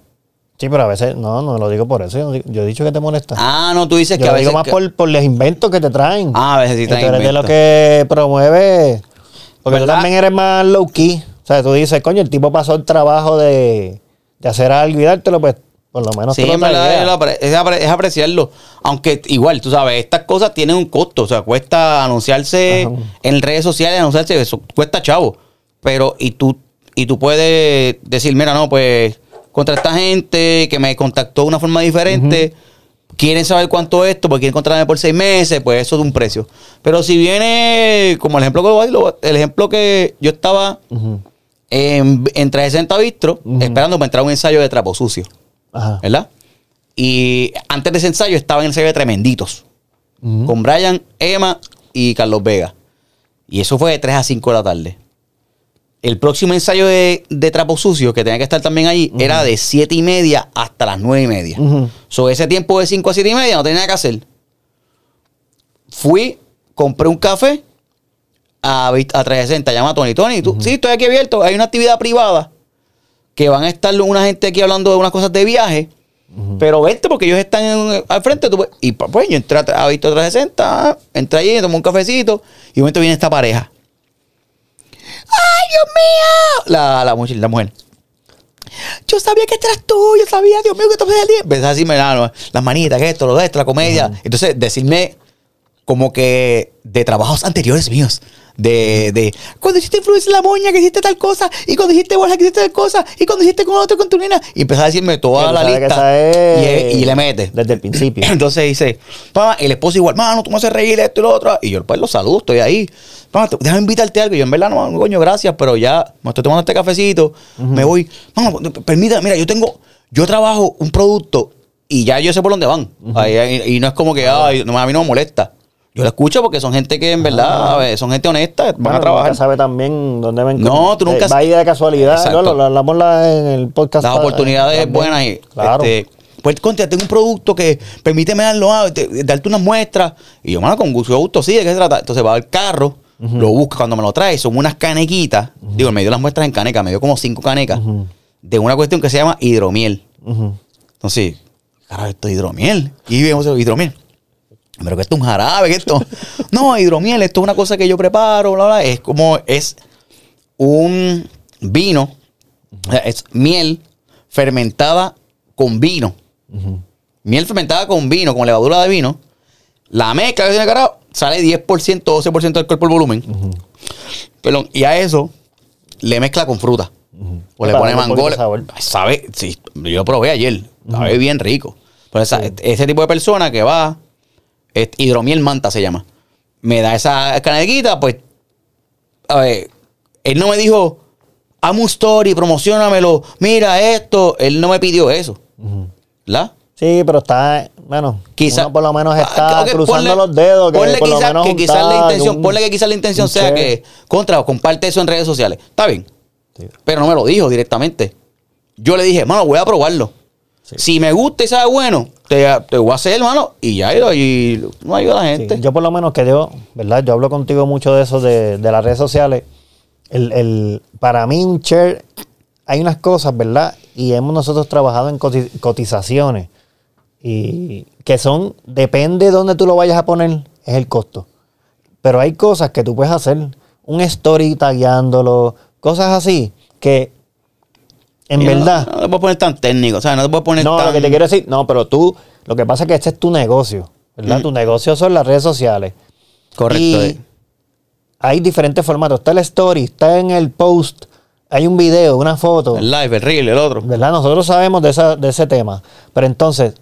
Sí, pero a veces, no, no lo digo por eso. Yo, yo he dicho que te molesta. Ah, no, tú dices yo que a lo veces. digo más que- por, por los inventos que te traen. Ah, a veces sí Y traen tú eres de lo que promueve. Porque tú también eres más low key. O sea, tú dices, coño, el tipo pasó el trabajo de, de hacer algo y dártelo, pues por lo menos Sí, tú lo en verdad, es, lo apre- es apre- es apreciarlo. Aunque igual, tú sabes, estas cosas tienen un costo. O sea, cuesta anunciarse Ajá. en redes sociales, anunciarse, eso cuesta chavo. Pero, y tú, y tú puedes decir, mira, no, pues, contra esta gente que me contactó de una forma diferente, quieren saber cuánto es esto, porque quieren contratarme por seis meses, pues eso es un precio. Pero si viene, como el ejemplo que el ejemplo que yo estaba en, en 360 Bistro, esperando para entrar a un ensayo de trapo sucio, Ajá. ¿verdad? Y antes de ese ensayo estaba en el ensayo de Tremenditos, con Brian, Emma y Carlos Vega. Y eso fue de 3 a 5 de la tarde. El próximo ensayo de, de trapo sucio, que tenía que estar también allí, era de 7 y media hasta las 9 y media. Ujú. Sobre ese tiempo de 5 a 7 y media no tenía nada que hacer. Fui, compré un café a, a 360, llama a Tony. Tony, tú, sí, estoy aquí abierto. Hay una actividad privada que van a estar una gente aquí hablando de unas cosas de viaje. Pero vente porque ellos están en- al frente. tú y pa- pues yo entré a, a Visto 360, entré allí, tomé un cafecito y de momento viene esta pareja. ¡Ay, Dios mío! La, la, mujer- la mujer. Yo sabía que este eras tú, yo sabía, Dios mío, que tú el día. Empezó a decirme la- las manitas, que esto, lo de esto, la comedia. Entonces, decirme como que de trabajos anteriores míos. De, de cuando hiciste influencia en la moña, que hiciste tal cosa, y cuando hiciste bolsa, que hiciste tal cosa, y cuando hiciste con otro con tu nena. Y empezó a decirme toda la lista. es Y, y le mete. Desde el principio. Entonces dice, papá, el esposo igual, mano, tú me haces reír esto y lo otro. Y yo pues lo saludo, estoy ahí. Te- déjame invitarte algo. Y yo en verdad no, coño, gracias, pero ya me estoy tomando este cafecito, me voy. Mamá, permítame, mira, yo tengo, yo trabajo un producto y ya yo sé por dónde van. Ahí- y no es como que, ay, no, a mí no me molesta. Yo lo escucho porque son gente que en verdad a ver, son gente honesta, van Bueno, a trabajar. Nunca sabe también dónde ven. No, tú nunca- Va ahí de casualidad. No, lo, hablamos la- en el podcast. Las oportunidades también. buenas y Claro. este, pues contra, tengo un producto que permíteme darlo, ah, te- darte unas muestras. Y yo, mano, con gusto, gusto, sí, ¿de qué se trata? Entonces va al carro, lo busca cuando me lo trae, son unas canequitas. Digo, me dio las muestras en caneca, me dio como cinco canecas de una cuestión que se llama hidromiel. Entonces, carajo, esto es hidromiel. Y vemos el hidromiel. Pero que esto es un jarabe, que esto. No, hidromiel, esto es una cosa que yo preparo, bla, bla. Es como, es un vino, o sea, es miel fermentada con vino. Miel fermentada con vino, con levadura de vino. La mezcla que tiene carajo, sale 10%, 12% del cuerpo el volumen. Perdón, y a eso le mezcla con fruta. O le pone mango. Sabe, sí, yo lo probé ayer. Sabe bien rico. Pero esa- ese tipo de persona que va, es hidromiel manta se llama. Me da esa canequita, pues. A ver, él no me dijo, amo un story, promocionamelo, mira esto. Él no me pidió eso. ¿La? Sí, pero está, bueno, Quizá- uno por lo menos está Ah, ok, cruzando ponle- los dedos. Que ponle por lo quizá- menos que quizás la intención, un- ponle que quizás la intención sea que contra, comparte eso en redes sociales. Está bien. Sí. Pero no me lo dijo directamente. Yo le dije, mano, voy a probarlo. Si me gusta y sabe bueno, te, te voy a hacer, hermano. Y ya, y, y no ayuda a la Sí, gente. yo por lo menos que yo, ¿verdad? Yo hablo contigo mucho de eso, de, de las redes sociales. El, el- para mí un share, hay unas cosas, ¿verdad? Y hemos nosotros trabajado en coti- cotizaciones. Y que son, depende de dónde tú lo vayas a poner, es el costo. Pero hay cosas que tú puedes hacer, un story tagueándolo, cosas así, que en Y verdad... No, te puedes poner tan técnico. O sea, no te puedes poner No, tan. lo que te quiero decir, no, pero tú, lo que pasa es que este es tu negocio, ¿verdad? Mm. Tu negocio son las redes sociales. Correcto. Y eh. hay diferentes formatos. Está el story, está en el post, hay un video, una foto. El live, el reel, el otro. ¿Verdad? Nosotros sabemos de, esa- de ese tema. Pero entonces,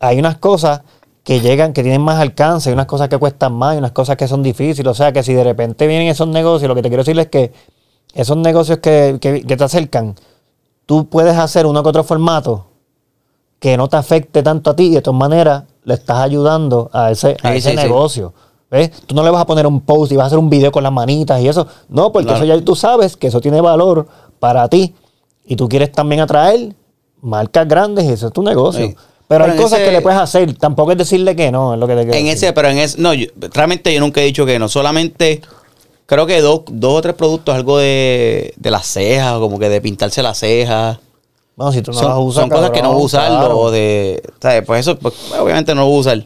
hay unas cosas que llegan, que tienen más alcance, hay unas cosas que cuestan más, hay unas cosas que son difíciles. O sea, que si de repente vienen esos negocios, lo que te quiero decir es que esos negocios que, que- que te acercan, tú puedes hacer uno que otro formato que no te afecte tanto a ti y de todas maneras le estás ayudando a ese, a Sí, ese sí, sí. negocio. ¿Ves? Tú no le vas a poner un post y vas a hacer un video con las manitas y eso. No, porque Claro. eso ya tú sabes que eso tiene valor para ti. Y tú quieres también atraer marcas grandes y eso es tu negocio. Pero, Pero hay cosas ese- que le puedes hacer. Tampoco es decirle que no, es lo que te quiero En decir. ese, pero en ese, no, yo- realmente yo nunca he dicho que no. Solamente creo que dos, dos o tres productos, algo de, de las cejas, como que de pintarse las cejas. Bueno, si tú no son las usas, son cosas que no voy a claro. o de, ¿sabes? Pues eso, pues, obviamente no lo voy a usar.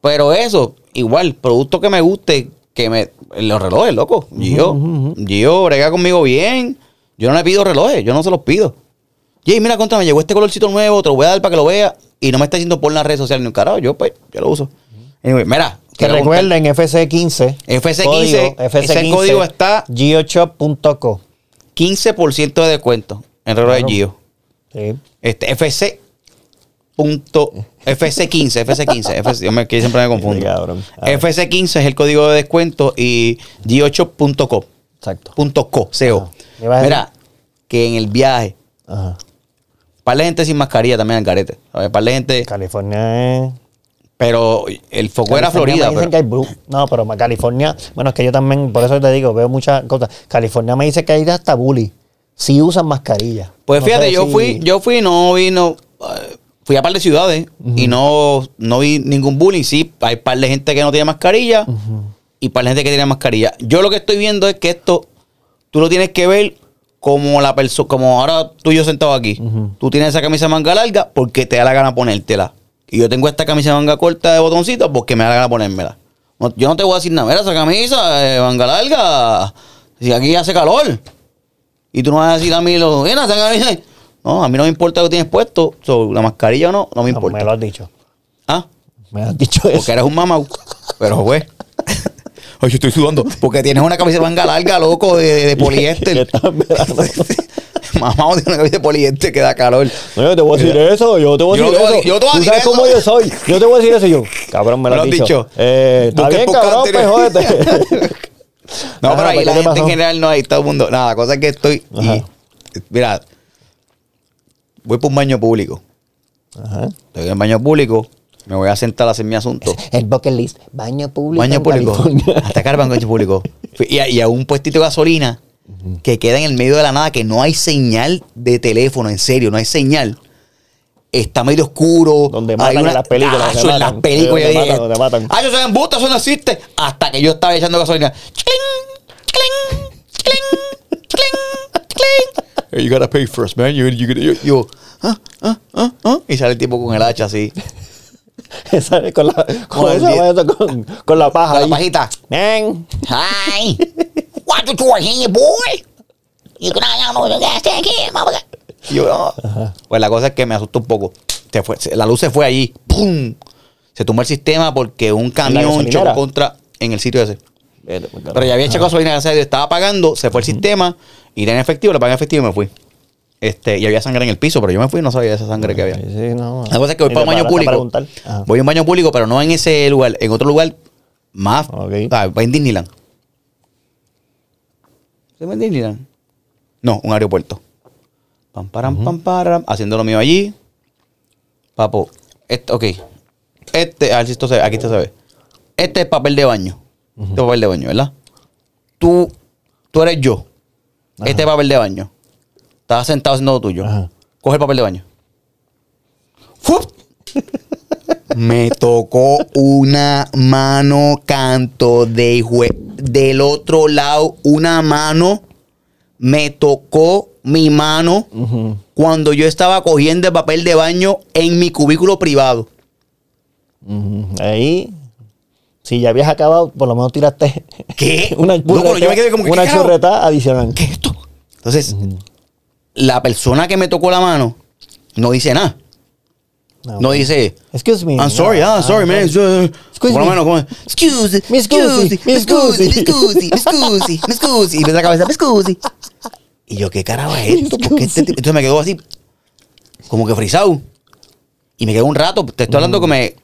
Pero eso, igual, producto que me guste, que me. Los relojes, loco. Gio, Gio brega conmigo bien. Yo no le pido relojes, yo no se los pido. Jay, mira, contra, me llegó este colorcito nuevo, te lo voy a dar para que lo vea. Y no me está diciendo por las redes sociales ni un carajo. Yo, pues, yo lo uso. Anyway, mira. Que recuerden FC15. FC15, código, ese código está- geoshop.co. 15% de descuento en reloj de Gio. Sí. Este, FC. Punto, FC15, FC15, FC, yo me, que siempre me confundo. Sí, cabrón. A ver. FC15 es el código de descuento y G8.co. Exacto. Punto co, CO. Mira, que en el viaje, Ajá. par de gente sin mascarilla también en carete. Par de gente, California es. Pero el foco era Florida. me dicen pero- que hay bru- No, pero California. Bueno, es que yo también, por eso te digo, veo muchas cosas. California me dice que hay hasta bully. Sí usan mascarilla. Pues No fíjate, yo si- fui, yo fui, no vi, no, eh, fui a par de ciudades y no, no vi ningún bullying. Sí, hay par de gente que no tiene mascarilla y par de gente que tiene mascarilla. Yo lo que estoy viendo es que esto, tú lo tienes que ver como la persona, como ahora tú y yo sentados aquí. Tú tienes esa camisa manga larga porque te da la gana ponértela. Y yo tengo esta camisa de manga corta de botoncitos porque me da la gana ponérmela. No- yo no te voy a decir nada, mira esa camisa de manga larga, si aquí hace calor. Y tú no vas a decir a mí, lo, mira, esa camisa. No, a mí no me importa lo que tienes puesto. So, la mascarilla o no, no me No, importa. me lo has dicho. Ah, Me has dicho eso. porque eres un mamau. Pero, güey. Ay, yo estoy sudando. Porque tienes una camisa de manga larga, loco, de, de poliéster. Mamá tiene una de poliéster que da calor. No, yo te voy a decir eso, yo te voy a Yo decir te voy a- eso. yo te voy a Tú decir sabes eso. cómo yo soy. Yo te voy a decir eso yo. Cabrón, me lo, ¿Me lo has dicho. dicho? Eh, está bien, cabrón, pues jódete. No, Ajá, pero ahí pues, la ¿qué te gente en general no hay, todo el mundo. Nada, la cosa es que estoy. y- mira, voy por un baño público. Ajá. Estoy en el baño público, me voy a sentar a hacer mi asunto. El bucket list. Baño público. Baño en público. California. Hasta acá el baño público. Y a, y a un puestito de gasolina que queda en el medio de la nada, que no hay señal de teléfono, en serio, no hay señal. Está medio oscuro. Donde hay matan en las películas, Ah, donde eso en las matan. películas. Donde yo matan, donde matan. Ah, eso se embusta, eso no existe. Hasta que yo estaba echando gasolina. Cling, cling, cling, cling, cling. You gotta pay first, man. You, you, you, yo, ah, ah, ah, ah. Y sale el tipo con el hacha así. Sale con la, con, Con vaina, con, con la paja. Con la ahí. pajita. Man. What here, boy? You gonna know the gas tank here, motherfucker. Y yo, no. Pues la cosa es que me asustó un poco. Se fue, se- la luz se fue allí. ¡Pum! Se tumbó el sistema porque un camión chocó contra en el sitio ese. Pues, Pero ya había echado gasolina. Estaba pagando, se fue el sistema, y en efectivo, le pagué en efectivo y me fui. Este, y había sangre en el piso, pero yo me fui y no sabía esa sangre que había. Sí, sí, no. La cosa es que voy para un baño público. Voy a un baño público, pero no en ese lugar, en otro lugar más. Ok. o sea, voy en Disneyland. ¿Se llama Disneyland? No, un aeropuerto. Pam, param, pam, param, haciendo lo mío allí. Papo, este, ok. Este, a ver si esto se ve, aquí esto se ve. Este es papel de baño. Este es papel de baño, ¿verdad? Tú, tú eres yo. Este es papel de baño. Estás sentado haciendo lo tuyo. Ajá. Coge el papel de baño. ¡Fup! Me tocó una mano canto de del otro lado, una mano me tocó mi mano cuando yo estaba cogiendo el papel de baño en mi cubículo privado. Ahí, si ya habías acabado, por lo menos tiraste ¿Qué? una, No, pero yo me quedé como que, una ¿qué carajo? churreta adicional. ¿Qué es esto? Entonces, la persona que me tocó la mano no dice nada. No dice, Excuse me. I'm sorry, No, ah, sorry, man. Excuse Por lo me. menos, como, excuse, Me excuse, me me excuse, excuse. me excuse, me excuse, me excuse. Y me la cabeza, me excuse. Y yo, ¿qué carajo es esto? ¿Por qué este? Entonces me quedo así, como que frisado. Y me quedo un rato, te estoy hablando que me,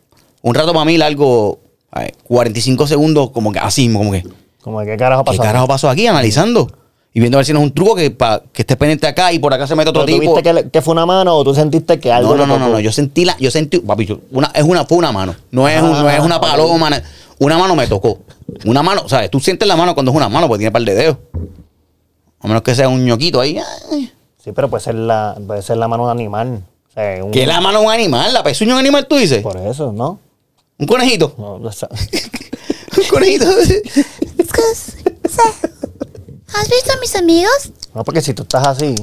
un rato para mí largo, a ver, 45 segundos, como que así, como que, Como que, ¿qué carajo ¿qué pasó? carajo pasó aquí? Analizando. Y viendo a ver si no es un truco que, pa- que esté pendiente acá y por acá se mete otro ¿Pero tú tipo. viste que, le- que fue una mano o tú sentiste que algo No, no, no, no, no, yo sentí la, yo sentí, papi, yo- una, es una, fue una mano, no es, un- no es Ah, una ok. paloma, na- una mano me tocó, una mano, ¿sabes? Tú sientes la mano cuando es una mano porque tiene par de dedos, a menos que sea un ñoquito ahí, ay. Sí, pero puede ser la, puede ser la mano de un animal. O sea, un- que la mano de un animal, la pezuña de un animal, tú dices, Por eso, ¿no? un conejito, No, o sea, un conejito. ¿Has visto a mis amigos? no, porque si tú estás así,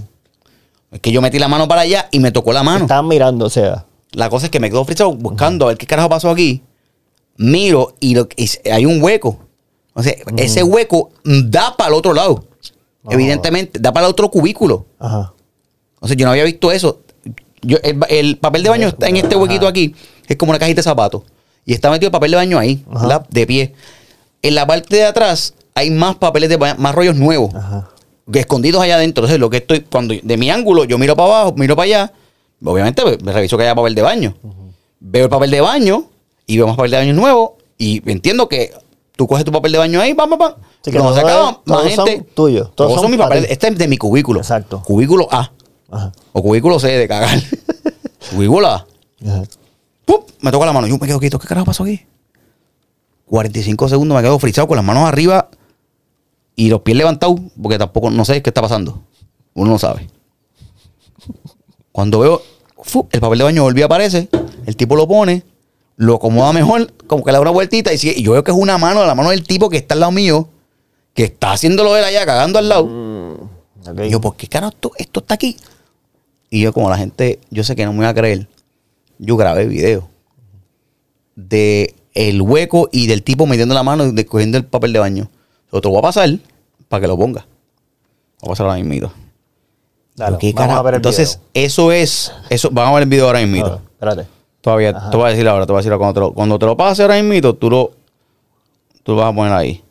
es que yo metí la mano para allá y me tocó la mano, estás mirando, o sea. la cosa es que me quedo frisado buscando a ver qué carajo pasó aquí, miro y, lo, y hay un hueco, o sea, ese hueco da para el otro lado, evidentemente, da para el otro cubículo. Ajá. O sea, yo no había visto eso. Yo, el, el papel de baño está en este huequito aquí, que es como una cajita de zapatos. Y está metido el papel de baño ahí. De pie. En la parte de atrás hay más papeles de baño, más rollos nuevos. Ajá. escondidos allá adentro. Entonces, lo que estoy, cuando de mi ángulo, yo miro para abajo, miro para allá, obviamente me, me reviso que haya papel de baño. Veo el papel de baño y veo más papel de baño nuevo y entiendo que tú coges tu papel de baño ahí, pam, pam, pam. Sí, que todos- acaba, más todos son gente. tuyos, todos Todos, son son mi para papel. ti. Este es de mi cubículo. Exacto. Cubículo A. Ajá. O cubículo C de cagar. cubículo A. Ajá. ¡Pum! Me toca la mano. Yo me quedo quieto. ¿Qué carajo pasó aquí? 45 segundos me quedo frizado con las manos arriba y los pies levantados porque tampoco no sé qué está pasando. Uno no sabe. Cuando veo ¡fu! el papel de baño volvió a aparecer, el tipo lo pone, lo acomoda mejor, como que le da una vueltita y, sigue- y yo veo que es una mano, la mano del tipo que está al lado mío, que está haciéndolo él allá, cagando al lado. Ok. Y yo, ¿por qué carajo esto, esto está aquí? Y yo, como la gente, yo sé que no me va a creer, yo grabé video de el hueco y del tipo metiendo la mano y de- cogiendo el papel de baño. Yo te voy a pasar para que lo ponga. Voy a pasar ahora mismo. Dale, ¿Qué vamos a carajo? ver el Entonces, video. eso es, eso, vamos a ver el video ahora mismo. Espérate. Todavía, Ajá. te voy a decir ahora, te voy a decir ahora, cuando te lo, cuando te lo pase ahora mismo, tú lo, tú lo vas a poner ahí.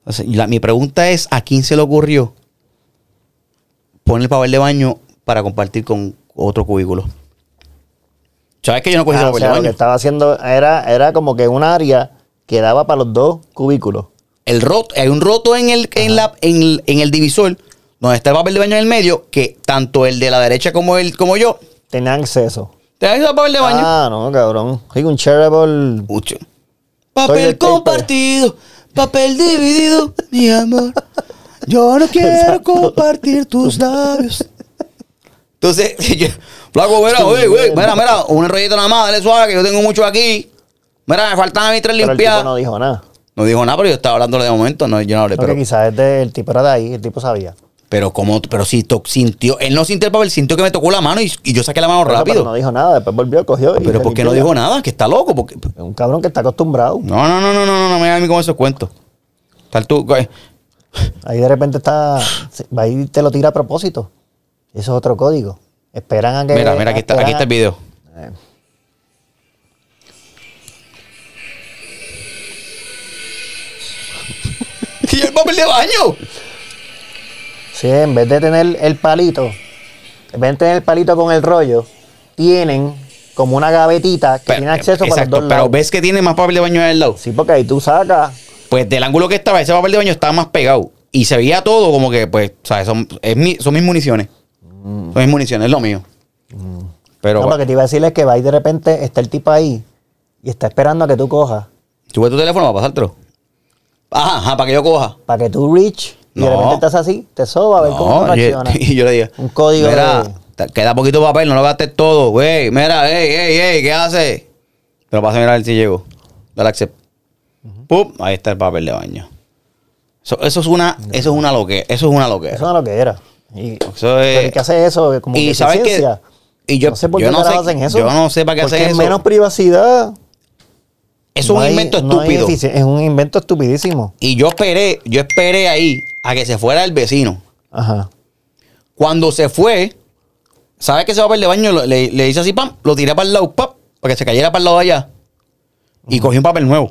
Entonces, la- mi pregunta es, ¿a quién se le ocurrió poner el papel de baño para compartir con otro cubículo? ¿Sabes que yo no cogí Ah, el o papel sea, de lo que estaba haciendo era, era como que un área que daba para los dos cubículos. El roto, hay un roto en el, en, la, en, el, en el divisor, donde está el papel de baño en el medio, que tanto el de la derecha como el como yo, Tenían acceso. te das el papel de baño. Ah, no, cabrón. Oiga, un shareable. Ucho. Papel compartido, papel dividido, mi amor. Yo no quiero compartir tus labios. Entonces, yo, flaco, mira, güey, güey, mira, mira, un rollito nada más, dale suave, que yo tengo mucho aquí. Mira, me faltan a mí tres Pero el tipo limpias. no No, dijo nada. Dijo nada, pero yo estaba hablándole de momento, no, yo no hablé, Porque pero, quizás es de- el tipo era de ahí, el tipo sabía. pero como, pero si to- sintió, él no sintió el papel, sintió que me tocó la mano y, y yo saqué la mano Pero rápido. no dijo nada, después volvió, cogió. y Pero ¿por qué no dijo nada? Que está loco, porque... Es un cabrón que está acostumbrado. No, no, no, no, no, no, no me hagas a mí con esos cuentos. Tal tú, güey. Ahí de repente está. y te lo tira a propósito. Eso es otro código. Esperan a que. Mira, mira, aquí está, aquí está el video. Eh. ¿Y el papel de baño? Sí, en vez de tener el palito, en vez de tener el palito con el rollo, tienen como una gavetita que tiene acceso para los exacto, dos pero lados. ves que tiene más papel de baño al lado. Sí, porque ahí tú sacas. Pues del ángulo que estaba, ese papel de baño estaba más pegado. Y se veía todo como que, pues, ¿sabes? Son, es mi- son mis municiones. Son mis municiones, es lo mío. Pero no, lo que te iba a decir es que va y de repente está el tipo ahí y está esperando a que tú cojas sube tu teléfono para pasártelo. Ajá, ajá, para que yo coja. para que tú reach y de repente estás así, te soba a ver cómo No, reacciona. y yo le dije, Un código Mira, de- queda poquito papel, no lo gastes todo, güey. Mira, ey, ey, ey, ¿qué hace? Pero pasa a mirar si llego. Dale accept. Pum, ahí está el papel de baño. Eso, eso es una, eso es una loque, eso es una loquera. Eso es lo que era. Y, Eso es- pero ¿y ¿qué hace eso? Como y que sabes que- y yo- no sé por yo qué no sé- hacen eso. yo no sé para qué Porque hacen es eso. menos privacidad. No es un hay- invento estúpido. es un invento estupidísimo. Y yo esperé, yo esperé ahí a que se fuera el vecino. Ajá. Cuando se fue, ¿sabes que ese papel de baño le, le hice así, pam? Lo tiré para el lado, pam, para que se cayera para el lado de allá. Y cogí un papel nuevo.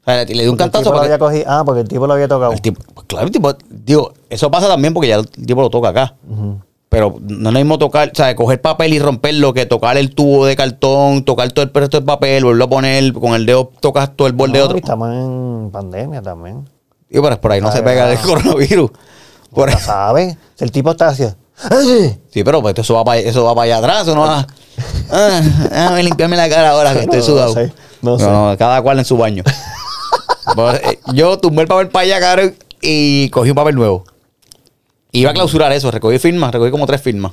O sea, le, le di un el cantazo para había cogido- Ah, porque el tipo lo había tocado. el tipo, pues claro, el tipo, digo, eso pasa también porque ya el tipo lo toca acá. Ujú. Pero no es lo mismo tocar, o sea, coger papel y romperlo que tocar el tubo de cartón, tocar todo el resto del papel, volverlo a poner, con el dedo tocas todo el borde de No, otro. estamos en pandemia también. Y por, por ahí no Ah, se pega el ah. coronavirus. Por Ya sabes. El tipo está así. Sí, pero pues eso va para eso va para allá atrás, eso no va. Ah, déjame limpiarme la cara ahora que estoy No, no sudado. sé, no sé. cada cual en su baño. Eh, yo tumbé el papel para allá, cabrón, y cogí un papel nuevo. Iba a clausurar eso, recogí firmas, recogí como tres firmas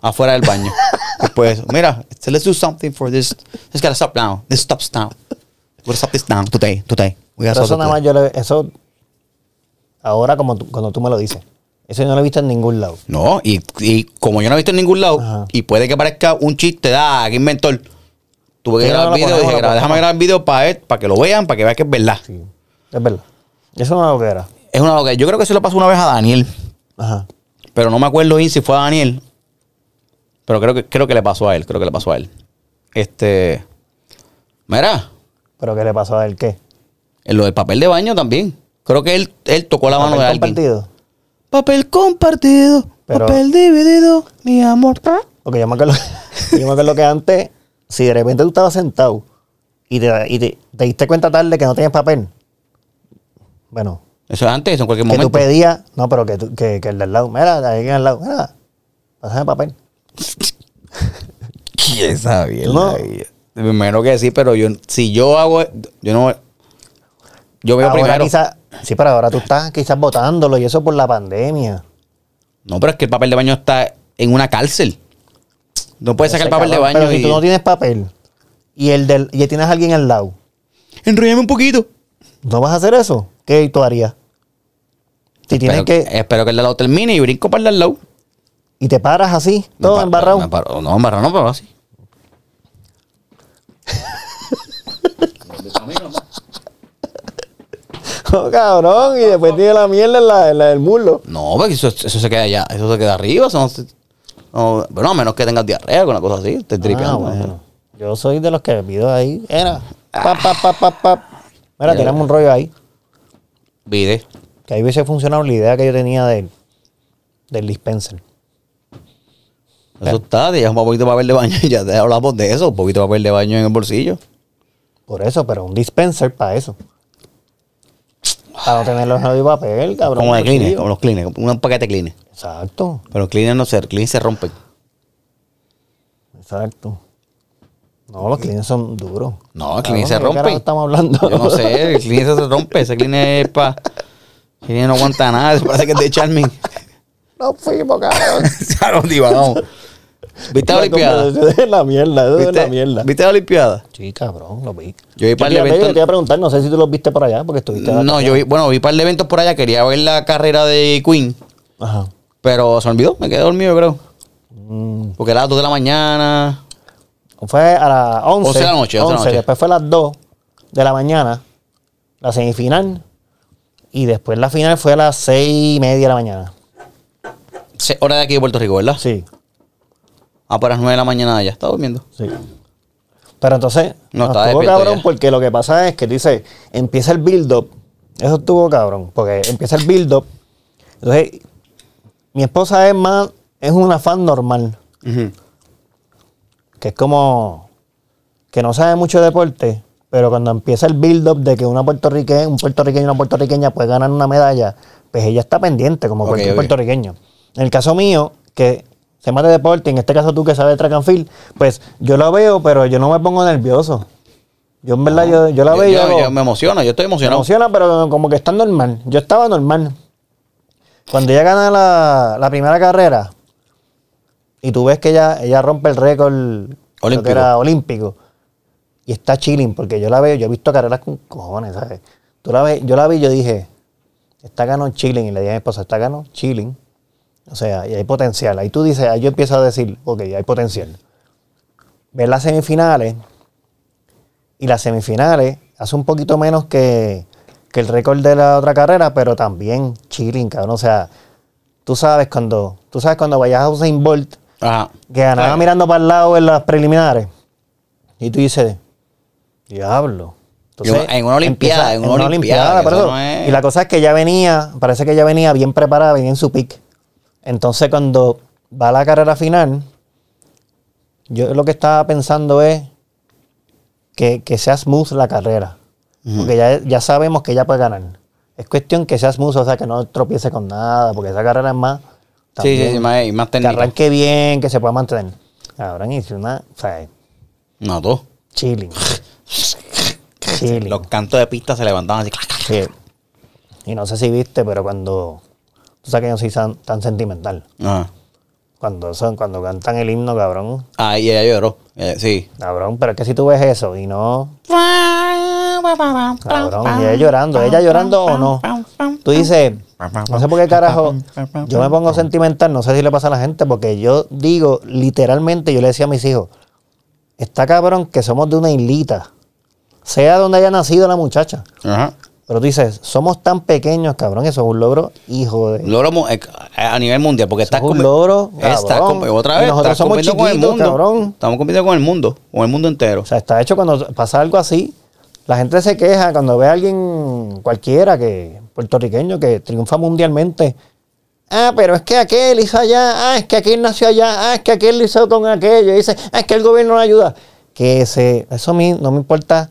afuera del baño. Después, mira, so let's do something for this. This gotta stop now. This stops now. We gotta stop this now today, today. We gotta eso nada más yo le. Eso. Ahora, como tú- cuando tú me lo dices. Eso yo no lo he visto en ningún lado. No, y, y como yo no he visto en ningún lado, Ajá. y puede que parezca un chiste, da, qué inventor. Tuve que Sí, grabar no, el video, dije, lo "Gra- déjame ponemos". grabar el video para para que lo vean, para que vean que es verdad. Sí. Es verdad. Eso no es lo que era. Es una loca. Yo creo que se lo pasó una vez a Daniel, Ajá. pero no me acuerdo bien si fue a Daniel. Pero creo que, creo que le pasó a él, creo que le pasó a él. Este. Mira, Pero ¿qué le pasó a él? ¿Qué? en lo del papel de baño también. Creo que él, él tocó la mano de Papel alguien. compartido. Papel compartido, Pero- papel dividido, mi amor. Porque yo me acuerdo, yo me acuerdo que antes, si de repente tú estabas sentado y te, y te, te diste cuenta tarde que no tenías papel, bueno, Eso es antes, eso en cualquier que tú momento. pedías, no, pero que, tú- que, que el del lado, mira, hay alguien al lado, mira, pásame papel. ¿Quién sabía? Tú no- Me imagino que sí, pero yo, si yo hago, yo no, yo veo Ahora primero. sí, pero ahora tú estás quizás botándolo y eso por la pandemia. No, pero es que el papel de baño está en una cárcel. No puedes sacar el papel de baño Pero si tú no tienes papel y el del y tienes a alguien al lado, Enrollame un poquito. ¿no vas a hacer eso? ¿Qué tú harías? Tienes Espero, que... espero que el de lado termine y brinco para el de lado. Y te paras así, todo pa- embarrado. me paro- No, embarrado no, pero así. Oh, cabrón, y después tiene la mierda en la, en la del muslo. No, porque eso, eso se queda allá, eso se queda arriba. Eso no se- no, bueno, a menos que tengas diarrea con una cosa así, te Ah, tripeando. bueno. Yo soy de los que pido ahí. Era. Pa, pa, pa, pa, pa. Mira, tiramos un rollo ahí. Vide. Que ahí hubiese funcionado la idea que yo tenía del, del dispenser. Eso está, te llevas un poquito de papel de baño y ya te hablamos de eso, un poquito de papel de baño en el bolsillo. Por eso, pero un dispenser para eso. Para no tener los de papel, cabrón. Como de cleaner, como los cleaners, un paquete de cleaner. Exacto, Pero los cleaners no se, cleaners se rompen. exacto. No, los cleaners son duros. No, el cleaner se ¿de qué carajo rompe. estamos hablando? Yo no sé, el cleaner se rompe, ese cleaner es para... Cleaner no aguanta nada, eso parece que es de Charmin. No fuimos, cabrón. Ya nos divagamos. ¿Viste la Olimpiada? Eso es la mierda, eso es la ¿Viste, mierda. ¿Viste la Olimpiada? Sí, cabrón, lo vi. Yo vi par de iba- eventos- te iba a preguntar, no sé si tú los viste por allá, porque estuviste No, yo vi, bueno, vi un par de eventos por allá, quería ver la carrera de Queen, Ajá. pero se olvidó, me quedé dormido, creo. Mm, Porque era a las 2 de la mañana. Fue a las 11. 11 de la noche, 11 de la noche. Después fue a las 2 de la mañana, la semifinal. Y después la final fue a las 6 y media de la mañana. Se- Hora de aquí de Puerto Rico, ¿verdad? Sí, Ah, para las 9 de la mañana ya, estaba durmiendo. sí. Pero entonces, No, nos estaba estuvo despierto cabrón ya. porque lo que pasa es que dice, empieza el build-up. Eso estuvo cabrón, porque empieza el build-up. Entonces, mi esposa es más, es una fan normal. Ujú. que es como que no sabe mucho de deporte, pero cuando empieza el build-up de que una puertorriqueña, un puertorriqueño y una puertorriqueña puede ganar una medalla, pues ella está pendiente, como cualquier puertorriqueño. En el caso mío, que se de deporte, en este caso tú que sabes de track and field, pues yo la veo, pero yo no me pongo nervioso. Yo en verdad, yo, yo la veo yo- me emociono, yo estoy me emocionado. emociona, pero como que está normal. Yo estaba normal. Cuando ella gana la, la primera carrera y tú ves que ella, ella rompe el récord Olímpico. que era olímpico y está chilling, porque yo la veo, yo he visto carreras con cojones, ¿sabes? Tú la ves, yo la vi y yo dije, está ganó chilling, y le dije a mi esposa, está ganó chilling. O sea, y hay potencial. Ahí tú dices, ahí yo empiezo a decir, ok, hay potencial. Ver las semifinales y las semifinales hace un poquito menos que, que el récord de la otra carrera, pero también chilling, cabrón. O sea, tú sabes cuando, tú sabes cuando vayas a Usain Bolt, Ajá. que ganaba mirando para el lado en las preliminares, y tú dices, diablo. Entonces, En una olimpiada, empieza- en una olimpiada, que por eso eso. no es- Y la cosa es que ella venía, parece que ella venía bien preparada, venía en su pick. Entonces, cuando va a la carrera final, yo lo que estaba pensando es que, que sea smooth la carrera. Porque ya, ya sabemos que ella puede ganar. Es cuestión que sea smooth, o sea, que no tropiece con nada, porque esa carrera es más. Sí, sí, también, sí, más, y más que técnica. arranque bien, que se pueda mantener. Cabrón, hice una. O sea, No, tú. chilling. Chilling. Los cantos de pista se levantaban así. Sí. Y no sé si viste, pero cuando. Tú sabes que yo soy tan, tan sentimental. Ajá. Cuando son, cuando cantan el himno, cabrón. Ah, y ella lloró. Eh, sí. Cabrón, pero es que si tú ves eso y no. Cabrón, y ella llorando, ella llorando o no. Tú dices, no sé por qué carajo, yo me pongo sentimental, no sé si le pasa a la gente, porque yo digo, literalmente, yo le decía a mis hijos, está cabrón que somos de una islita, sea donde haya nacido la muchacha. Ajá. Pero tú dices, somos tan pequeños, cabrón, eso es un logro, hijo de... Logro eh, a nivel mundial, porque estás compi- logro, Estás cabrón. compi- otra Y vez, nosotros estás somos compitiendo con el chiquitos, mundo. cabrón. Estamos compitiendo con el mundo, con el mundo entero. O sea, está hecho cuando pasa algo así, La gente se queja cuando ve a alguien cualquiera que puertorriqueño que triunfa mundialmente. Ah, pero es que aquel hizo allá, ah, es que aquel nació allá, ah, es que aquel hizo con aquello, y dice, ah, es que el gobierno no ayuda. Que se, eso a mí no me importa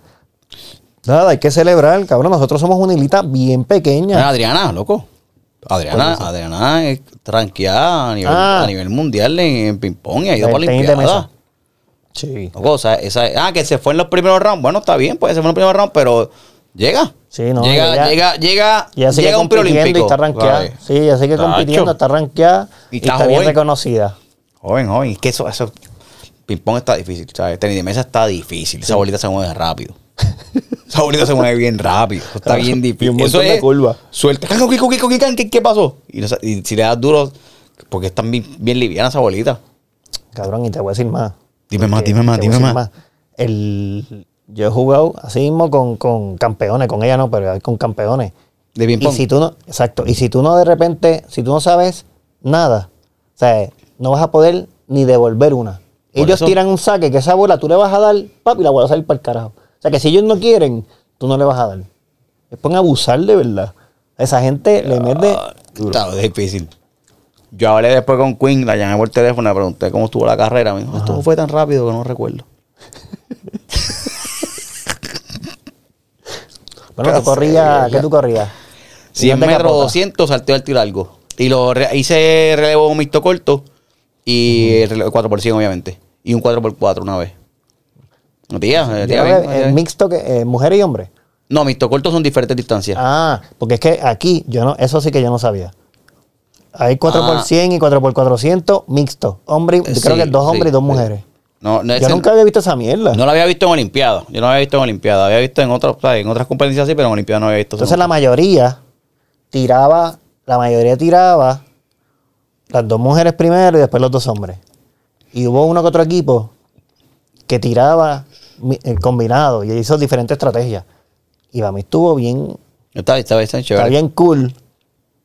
nada, hay que celebrar, cabrón. Nosotros somos una hilita bien pequeña. Mira, Adriana, loco. Adriana, ¿Cuál Adriana es ranqueada a nivel, Ah. a nivel mundial en, en ping-pong y ha ido para mesa. Sí. Loco, o sea, esa, ah, que se fue en los primeros rounds. Bueno, está bien, pues se fue en los primeros rounds, pero llega. Sí, no, llega, ella- llega, llega, llega a un compitiendo y preolímpico. está rankeada. ¿sabes? Sí, ella sigue compitiendo, está rankeada Y y está bien reconocida. Joven, joven. Es que eso, eso, ping-pong está difícil, ¿sabes? Tenis de mesa está difícil. Esa bolita se mueve rápido. Esa bolita se mueve bien rápido. Eso está bien Y difícil. un montón Eso es. Suelta. ¿Qué, qué, pasó? Y, y si le das duro, porque están bien, bien liviana esa bolita. Cabrón, y te voy a decir más. Dime más, dime más, dime más. El, yo he jugado así mismo con, con campeones, con ella no, pero con campeones. De ping Y si tú no, exacto, y si tú no de repente, si tú no sabes nada, o sea, no vas a poder ni devolver una. Ellos eso- tiran un saque que esa bola tú le vas a dar, papi, y la bola va a salir para el carajo. O sea, que si ellos no quieren, tú no le vas a dar. Es pon a abusar de verdad. Esa gente le mete. Ah, Está difícil. Yo hablé después con Queen, la llamé por teléfono, le pregunté cómo estuvo la carrera. Me dijo, esto fue tan rápido que no recuerdo. Bueno, tú corrías, ¿qué tú corrías? 100 ¿Y dónde metros, capota? 200, salteo al tiro largo. Y lo re- hice relevo mixto corto y el relevo 4x100, obviamente. Y un 4x4 una vez. No, tía, eh, tía, bien, el mixto que eh, mujer y hombre. No, mixto corto son diferentes distancias. Ah, porque es que aquí, yo no, eso sí que yo no sabía. Hay 4x100 y 4x400 mixto. Hombre, y- yo creo Ah. Que dos hombres sí, y dos mujeres. No, no, Yo ese- nunca había visto esa mierda. no lo había visto en Olimpiada. Yo no lo había visto en Olimpiada. Había visto en otras, en otras competencias así, pero en Olimpiada no había visto. Entonces la mayoría tiraba, la mayoría tiraba las dos mujeres primero y después los dos hombres. Y hubo uno que otro equipo que tiraba combinado y hizo diferentes estrategias. Y para mí estuvo bien, Está, está, está está bien cool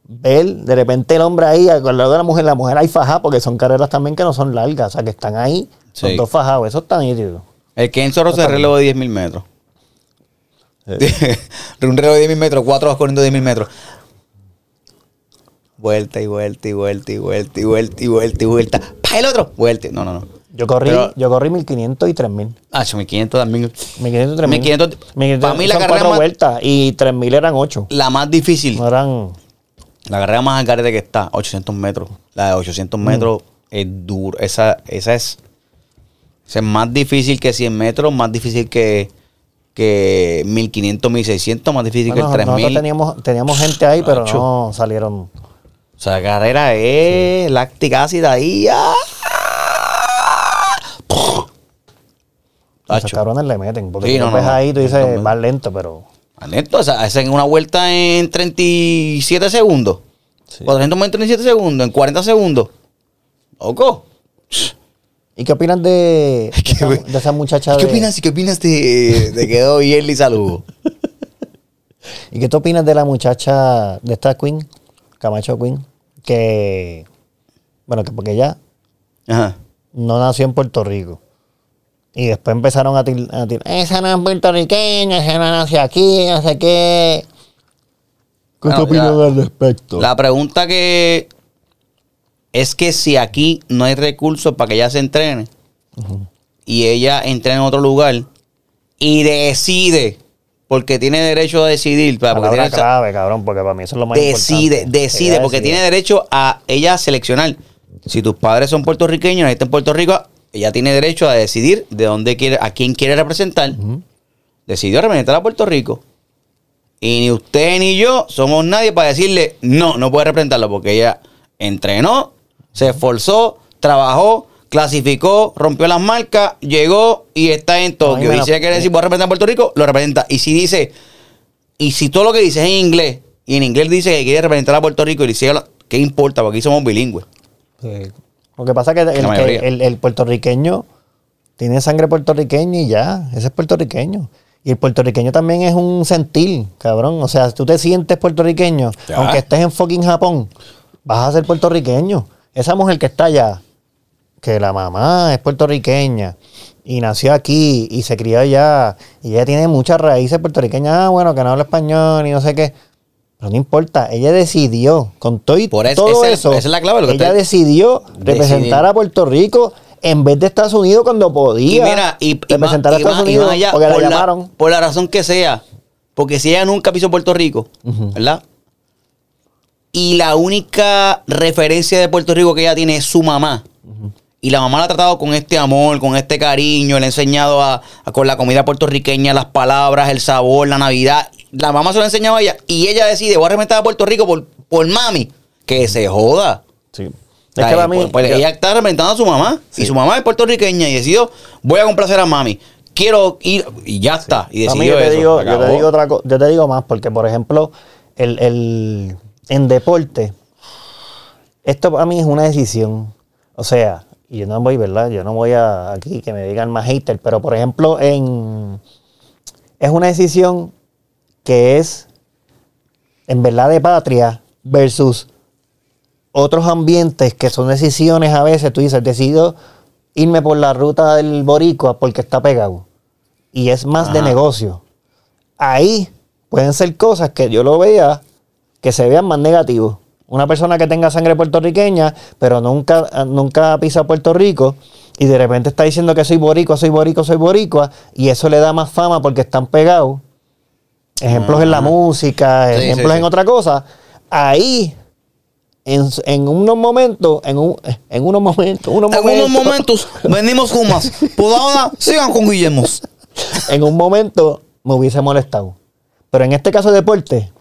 ver de repente el hombre ahí al lado de la mujer, la mujer ahí fajada, porque son carreras también que no son largas, o sea que están ahí, Sí. los dos fajados, eso está nítido. El que en Zorro se relevo de 10.000 metros. un reloj de 10.000 metros, cuatro vas corriendo 10.000 metros. Vuelta y vuelta y vuelta y vuelta y vuelta y vuelta y vuelta. ¡Pa el otro! Vuelta. No, no, no. Yo corrí, Pero- yo corrí 1500 y 3000. Ah, 1.500 también. 1500 y 3000. 1500. 1500 Para mí la carrera cuatro más- vueltas y 3000 eran 8. La más difícil. No eran. La carrera más al garete que está, 800 metros. La de 800 Mm. metros es duro. Esa, esa es. esa es más difícil que 100 metros, más difícil que, que 1500, 1600, más difícil Bueno, que el nosotros 3000. teníamos, teníamos gente ahí, pero no salieron. O sea, la carrera es láctica ácida ahí. ¡ah! Tacho. cabrones le meten. Porque Sí, no, ves no, ahí tú dices, más lento, pero. Más lento, o sea, hacen una vuelta en 37 segundos. 400 metros en 37 segundos, en 40 segundos. Loco. ¿Y qué opinas de, de, esa, de esa muchacha ¿Qué de- opinas, ¿Qué opinas de, de quedó bien y saludo? ¿Y qué tú opinas de la muchacha de esta Queen, Camacho Queen? Que. Bueno, que porque ella Ajá. no nació en Puerto Rico. Y después empezaron a tirar, esa no es puertorriqueña, esa no nació aquí, no sé qué. ¿Qué Bueno, la- al respecto? La pregunta que es que si aquí no hay recursos para que ella se entrene y ella entrene en otro lugar y decide, porque tiene derecho a decidir, para- porque tiene, clave, cabrón, porque para mí eso es lo más decide, importante. decide, porque decide. tiene derecho a ella seleccionar. Si tus padres son puertorriqueños, está en Puerto Rico, ella tiene derecho a decidir de dónde quiere, a quién quiere representar. Decidió representar a Puerto Rico. Y ni usted ni yo somos nadie para decirle, no, no puede representarlo, porque ella entrenó, se esforzó, trabajó, clasificó, rompió las marcas, llegó y está en Tokio. y si ella quiere decir, voy a representar a Puerto Rico, lo representa. Y si dice, y si todo lo que dice es en inglés, y en inglés dice que quiere representar a Puerto Rico y dice, ¿qué importa? Porque aquí somos bilingües. Sí. Lo que pasa es que, el, que el- el puertorriqueño tiene sangre puertorriqueña y ya, ese es puertorriqueño. Y el puertorriqueño también es un sentir, cabrón. O sea, si tú te sientes puertorriqueño, Ya. aunque estés en fucking Japón, vas a ser puertorriqueño. Esa mujer que está allá, que la mamá es puertorriqueña y nació aquí y se crió allá y ella tiene muchas raíces puertorriqueñas, ah, bueno, que no habla español y no sé qué. Pero no importa, ella decidió, con todo y Por eso- todo esa eso, esa es la clave, lo que ella te- decidió representar Decidir. a Puerto Rico en vez de Estados Unidos cuando Y podía mira, y, y más, representar a y Estados y Unidos allá, porque por, la, llamaron. por la razón que sea, porque si ella nunca pisó Puerto Rico, ¿verdad? Y la única referencia de Puerto Rico que ella tiene es su mamá. Y la mamá la ha tratado con este amor, con este cariño, le ha enseñado a, a- con la comida puertorriqueña, las palabras, el sabor, la Navidad. La mamá se lo ha enseñado a ella y ella decide, voy a representar a Puerto Rico por, por mami. Que se joda. Sí. Es que para mí, pues, pues, yo- ella está representando a su mamá. Sí. Y su mamá es puertorriqueña y decidió, voy a complacer a mami. Quiero ir y ya está. Y A mí decidió yo te, eso. digo, yo te digo otra yo te digo más, porque por ejemplo, el, el- en deporte, esto para mí es una decisión. O sea, y yo no voy, ¿verdad? Yo no voy a aquí que me digan más hater, pero por ejemplo, en es una decisión que es en verdad de patria versus otros ambientes que son decisiones a veces, tú dices, decido irme por la ruta del boricua porque está pegado. Y es más de negocio. Ahí pueden ser cosas que yo lo vea, que se vean más negativos. Una persona que tenga sangre puertorriqueña, pero nunca, nunca pisa Puerto Rico, y de repente está diciendo que soy boricua, soy boricua, soy boricua, y eso le da más fama porque están pegados. Ejemplos en la música, Sí, ejemplos sí. en otra cosa. Ahí, en, en unos momentos, en, un- en unos momentos, unos En unos momentos venimos con más. Por ahora, sigan con Guillermo. en un momento me hubiese molestado. Pero en este caso de deporte,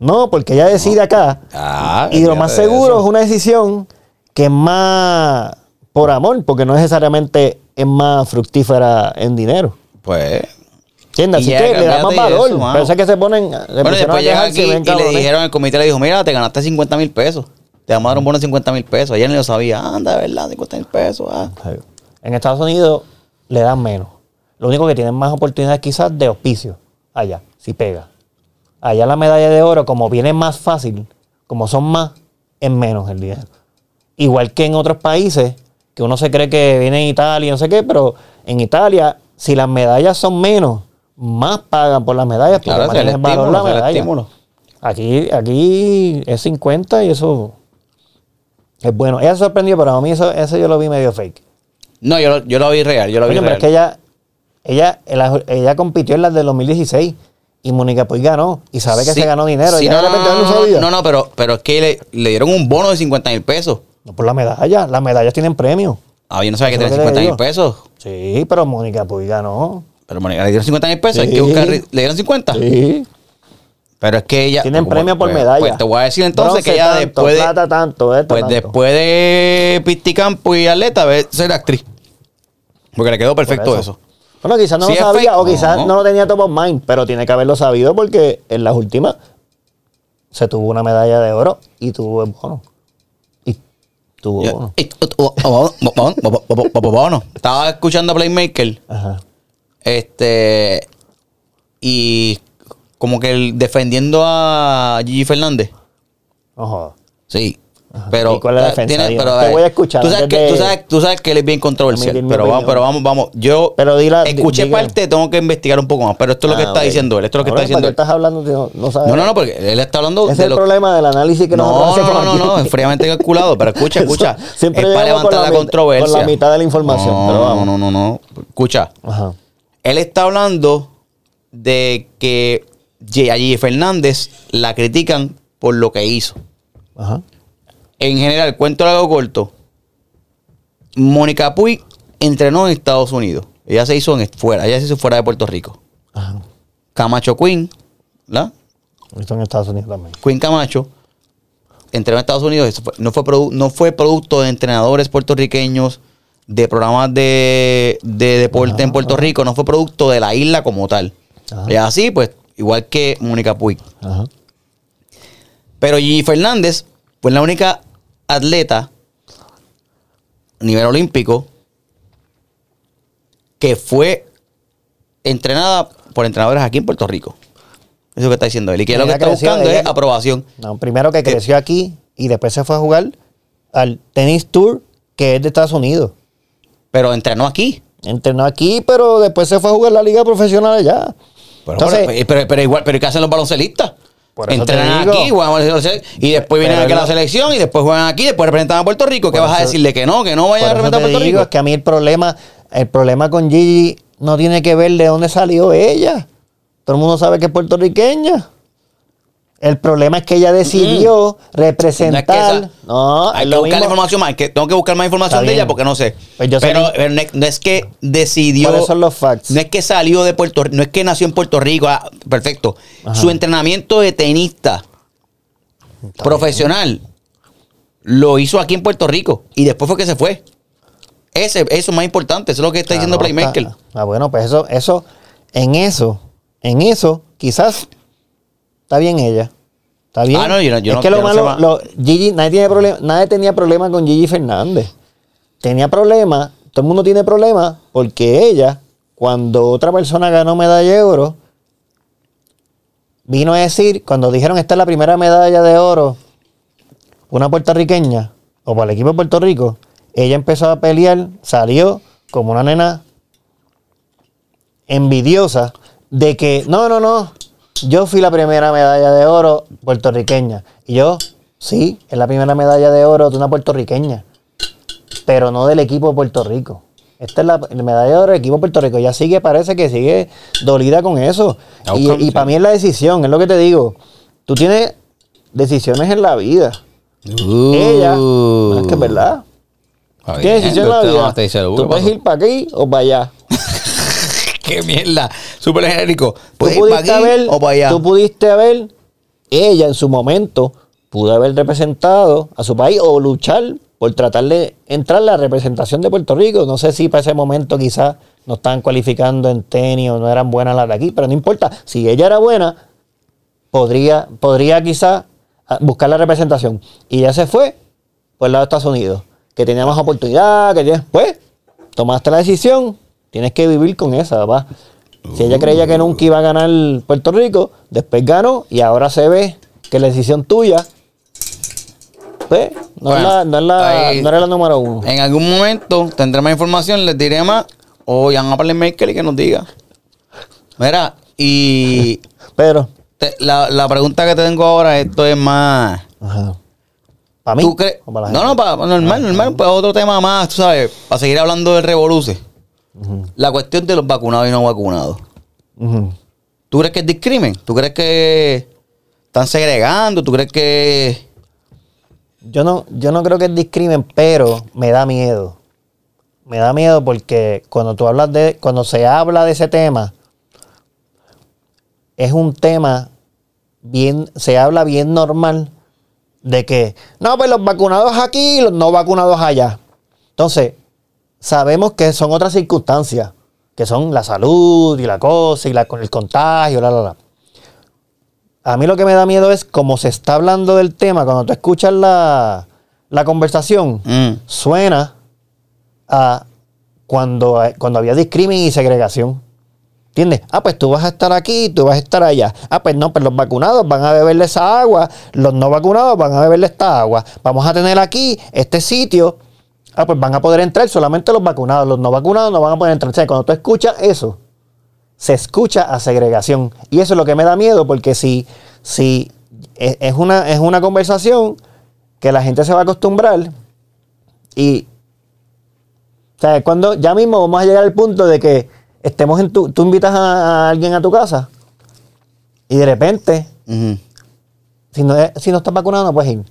no, porque ella decide acá. Ah, y lo más seguro eso. es una decisión que es más por amor, porque no necesariamente es más fructífera en dinero. Pues. ¿Entiendes? Y Así que le da más valor. eso, mano. Pensé que se ponen. se Bueno, y después llega aquí bien y le dijeron, el comité le dijo, mira, te ganaste 50 mil pesos. Te vamos a dar un bono de 50 mil pesos. Ayer ni lo sabía. Anda, verdad, 50 mil pesos. ah. En Estados Unidos le dan menos. Lo único que tienen más oportunidades quizás de auspicio. Allá, si pega. Allá la medalla de oro, como viene más fácil, como son más, es menos el dinero. Igual que en otros países, que uno se cree que viene en Italia y no sé qué, pero en Italia, si las medallas son menos, más pagan por las medallas porque Claro, el valor estímulo, la el medalla. Aquí, aquí es 50 y eso es bueno. Ella se sorprendió, pero a mí eso, eso yo lo vi medio fake. No, yo, lo- yo lo vi real. Yo lo vi Coño, pero real. es que ella, ella, ella compitió en las del 2016 y Mónica Puig ganó y sabe que Sí, se ganó dinero. sí, y no, no, no, no, sabía. no, no, pero, pero es que le, le dieron un bono de 50 mil pesos. No por la medalla, las medallas tienen premio. Ah, yo no sabía que Eso es tenía lo que 50 te mil pesos. Sí, pero Mónica Puig ganó. Pero Mónica le dieron 50 mil pesos. Hay que buscar. ¿Le dieron 50? Sí. Pero es que ella. Tienen premio por pues, medalla. Pues te voy a decir entonces que ella tanto, después. De, plata tanto, esta pues tanto. después de Pisticampo y Atleta, ser actriz. Porque le quedó perfecto eso. Bueno, quizás no lo sabía o quizás no. lo tenía top of mind, pero tiene que haberlo sabido porque en las últimas se tuvo una medalla de oro y tuvo el bono. Y tuvo bono. Estaba escuchando a Playmaker. Ajá este. Y como que el- defendiendo a Gigi Fernández. Jodas. Sí. Pero, ¿Y cuál es la defensa? tiene- pero, te voy a escuchar Tú sabes, que, tú, sabes, tú sabes que él es bien controversial. Pero vamos, pero vamos, vamos. Yo Pero di- escuché diga. parte, tengo que investigar un poco más. Pero esto es lo que Ah, está diciendo él. Esto es lo que Ahora, está diciendo ¿para él. qué estás hablando? No, no sabes. No, no, no, porque él está hablando es de el lo problema del análisis que No, no, no, no, no, es fríamente calculado. Pero escucha, escucha. Siempre es para con levantar la, controversia. Con la mitad de la información, No, pero vamos. no, no, no. Escucha. Ajá. Él está hablando de que Gigi Fernández la critican por lo que hizo. Ajá. En general, cuento algo corto. Mónica Puig entrenó en Estados Unidos. Ella se hizo en, fuera, ella se hizo fuera de Puerto Rico. Ajá. Camacho Queen, ¿la? Esto en Estados Unidos también. Queen Camacho entrenó en Estados Unidos. Eso fue- no, fue produ- no fue producto de entrenadores puertorriqueños, de programas de, de deporte en Puerto Rico. No fue producto de la isla como tal. Y así, pues, igual que Mónica Puig. Ajá. Pero Gigi Fernández fue la única atleta a nivel olímpico que fue entrenada por entrenadores aquí en Puerto Rico. Eso es lo que está diciendo él. Y que lo que está buscando ella- es aprobación. No, primero que creció aquí y después se fue a jugar al Tennis Tour, que es de Estados Unidos. Pero entrenó aquí. Entrenó aquí, pero después se fue a jugar la liga profesional allá. Pero, Entonces, pero, pero- pero igual, pero ¿qué hacen los baloncelistas? Entrenan aquí, y después vienen aquí a la selección y después juegan aquí, después representan a Puerto Rico. ¿Qué vas a decirle? Que no, que no vaya a representar a Puerto digo, Rico. es que a mí el problema, el problema con Gigi no tiene que ver de dónde salió ella. Todo el mundo sabe que es puertorriqueña. El problema es que ella decidió representar. No es que esa- No, Hay es que buscar mismo. información más. que tengo que buscar más información de ella porque no sé. Pues yo pero no, es, que decidió. ¿Cuáles son los facts? No es que salió de Puerto Rico, no es que nació en Puerto Rico. ah, perfecto. Ajá. Su entrenamiento de tenista profesional lo hizo aquí en Puerto Rico y después fue que se fue. Ese, eso es más importante. Eso es lo que está diciendo no, Playmaker. está- Ah, bueno, pues eso, eso, en eso, en eso, quizás está bien ella. Está bien. Ah, no, yo no- yo es no- que lo malo, lo- Gigi, nadie, tiene problema, nadie tenía problema con Gigi Fernández. Tenía problema, todo el mundo tiene problema porque ella, cuando otra persona ganó medalla de oro, vino a decir, cuando dijeron esta es la primera medalla de oro, una puertorriqueña, o para el equipo de Puerto Rico, ella empezó a pelear, salió como una nena envidiosa de que, no, no, no, yo fui la primera medalla de oro puertorriqueña. Y yo, sí, es la primera medalla de oro de una puertorriqueña, pero no del equipo de Puerto Rico. Esta es la, la medalla de oro del equipo de Puerto Rico. Ya sigue, parece que sigue dolida con eso. Y, Outcome, y sí. para mí es la decisión, es lo que te digo. Tú tienes decisiones en la vida. Ella, Uh. no, es que es verdad. Bien, decisión en la vida. no te dice, "Uh, Tú ¿qué puedes pasó?" ir para aquí o para allá. Qué mierda. Súper genérico. Tú ¿Puedes ir para pudiste haber, o para allá? tú pudiste haber, ella en su momento pudo haber representado a su país o luchar por tratar de entrar a la representación de Puerto Rico. No sé si para ese momento quizás no estaban cualificando en tenis o no eran buenas las de aquí, pero no importa. Si ella era buena, podría, podría quizás ah, buscar la representación. Y ya se fue por el lado de Estados Unidos, que tenía más oportunidad, que tenía, pues, tomaste la decisión, tienes que vivir con esa, papá. Si ella creía que nunca iba a ganar Puerto Rico, después ganó y ahora se ve que la decisión tuya, pues, no, es Bueno, la- no es la- ahí- no era la número uno. En algún momento tendré más información, les diré más. O llaman a Playmaker y que nos diga. Mira, y Pero, te- la, la pregunta que te tengo ahora, esto es más. ¿para mí? No, no, para, normal, normal, pues otro tema más, tú sabes, para seguir hablando del revoluce. La cuestión de los vacunados y no vacunados. ¿Tú crees que es discrimen? ¿Tú crees que están segregando? ¿Tú crees que.? Yo no, yo no creo que es discrimen, pero me da miedo. Me da miedo porque cuando tú hablas de, cuando se habla de ese tema, es un tema bien, se habla bien normal de que, no, pues los vacunados aquí y los no vacunados allá. Entonces, sabemos que son otras circunstancias, que son la salud y la cosa y la, con el contagio, la, la, la. A mí lo que me da miedo es como se está hablando del tema, cuando tú escuchas la, la conversación, Mm. suena a cuando, cuando había discrimen y segregación. ¿Entiendes? Ah, pues tú vas a estar aquí, tú vas a estar allá. Ah, pues no, pues los vacunados van a beberle esa agua, los no vacunados van a beberle esta agua. Vamos a tener aquí este sitio. Ah, pues van a poder entrar solamente los vacunados, los no vacunados no van a poder entrar. O sea, cuando tú escuchas eso, se escucha a segregación. Y eso es lo que me da miedo, porque si, si es, una, es una conversación que la gente se va a acostumbrar y o sea, cuando ya mismo vamos a llegar al punto de que estemos en tu, tú invitas a, a alguien a tu casa y de repente, si no, si no estás vacunado, no puedes ir.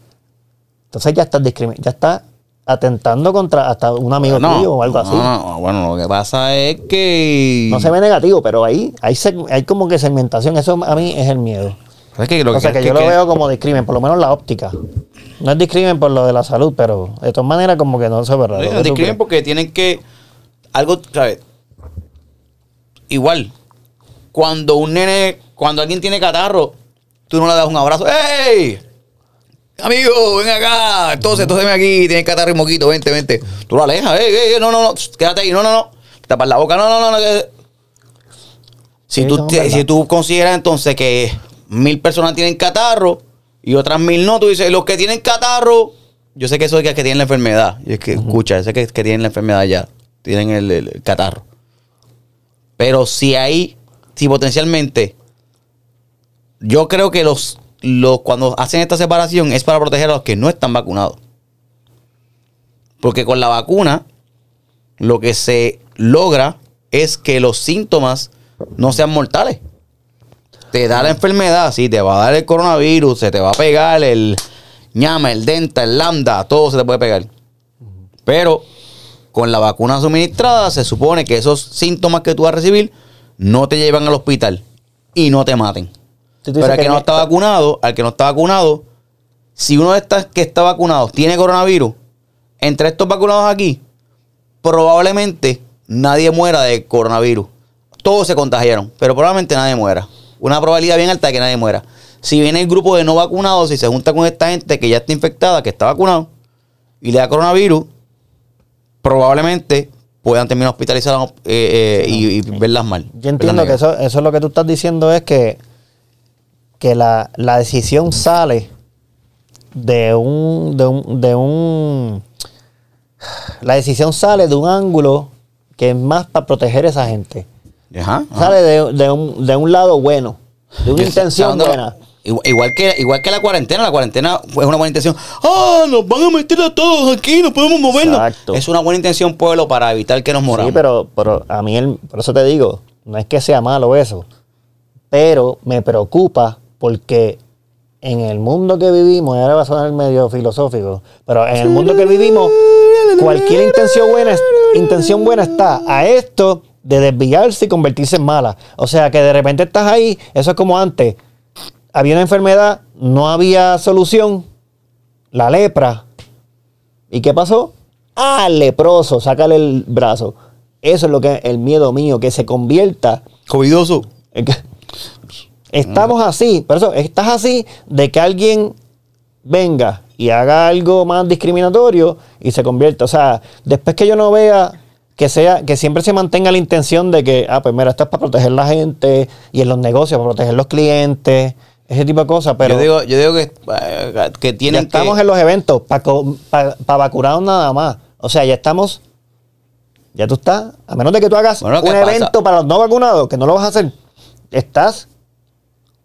Entonces ya estás discriminando, ya estás atentando contra hasta un amigo No, tuyo o algo así. no, no, bueno, lo que pasa es que. No se ve negativo, pero ahí hay, hay como que segmentación. Eso a mí es el miedo. Es que lo o sea, que, es yo lo veo como discrimen, por lo menos la óptica. No es discrimen por lo de la salud, pero de todas maneras como que no se ve raro. Sí, ¿Qué nos tú describen crees? porque tienen que. Algo, ¿sabes? Igual. Cuando un nene. Cuando alguien tiene catarro, tú no le das un abrazo. ¡Ey! Amigo, ven acá. Entonces, entonces ven aquí, tienes catarro y moquito, vente, vente. Tú lo alejas, ey, ey, ey, no, no, no, quédate ahí, no, no, no. Tapas la boca, no, no, no, Si, Sí, tú, te- si tú consideras entonces que mil personas tienen catarro y otras mil no, tú dices, los que tienen catarro, yo sé que eso es que, que tienen la enfermedad. Y es que, escucha, yo sé que, que tienen la enfermedad ya. Tienen el, el- el catarro. Pero si hay, si potencialmente, yo creo que los, los, cuando hacen esta separación es para proteger a los que no están vacunados. Porque con la vacuna, lo que se logra es que los síntomas no sean mortales. Te da la enfermedad, sí, te va a dar el coronavirus, se te va a pegar el ñama, el denta, el lambda, todo se te puede pegar. Pero con la vacuna suministrada se supone que esos síntomas que tú vas a recibir no te llevan al hospital y no te maten. Pero al que que no está vacunado, al que no está vacunado, si uno de estos que está vacunado tiene coronavirus, entre estos vacunados aquí, probablemente nadie muera de coronavirus. Todos se contagiaron, pero probablemente nadie muera. Una probabilidad bien alta de que nadie muera. Si viene el grupo de no vacunados y se junta con esta gente que ya está infectada, que está vacunado, y le da coronavirus, probablemente puedan terminar hospitalizados eh, eh, y, y verlas mal. Yo entiendo que eso, eso es lo que tú estás diciendo es que, que la, la decisión sale de un, de un, de un la decisión sale de un ángulo que es más para proteger a esa gente. negativas. Ajá, ajá. Sale de, de un, de un lado bueno, de una intención ¿sabes dónde buena. Igual, que, igual que la cuarentena, la cuarentena fue una buena intención. ¡Ah! Nos van a meter a todos aquí, no podemos movernos. Exacto. Es una buena intención, pueblo, para evitar que nos moramos. Sí, pero, pero a mí, el- por eso te digo, no es que sea malo eso, pero me preocupa porque en el mundo que vivimos, y ahora va a sonar medio filosófico, pero en el mundo que vivimos, cualquier intención buena, intención buena está a esto de desviarse y convertirse en mala. O sea, que de repente estás ahí, eso es como antes, había una enfermedad, no había solución, la lepra, ¿Y qué pasó? Ah, leproso, sácale el brazo. Eso es lo que el miedo mío, que se convierta. Covidoso. Estamos así, por eso estás así de que alguien venga y haga algo más discriminatorio y se convierta. O sea, después que yo no vea que sea, que siempre se mantenga la intención de que, ah, pues mira, esto es para proteger la gente y en los negocios, para proteger los clientes, ese tipo de cosas. Pero yo digo, yo digo que, eh, que ya tienen estamos que... en los eventos para vacunarnos nada más. O sea, ya estamos. Ya tú estás. A menos de que tú hagas Bueno, un evento para los no vacunados, que no lo vas a hacer. Estás.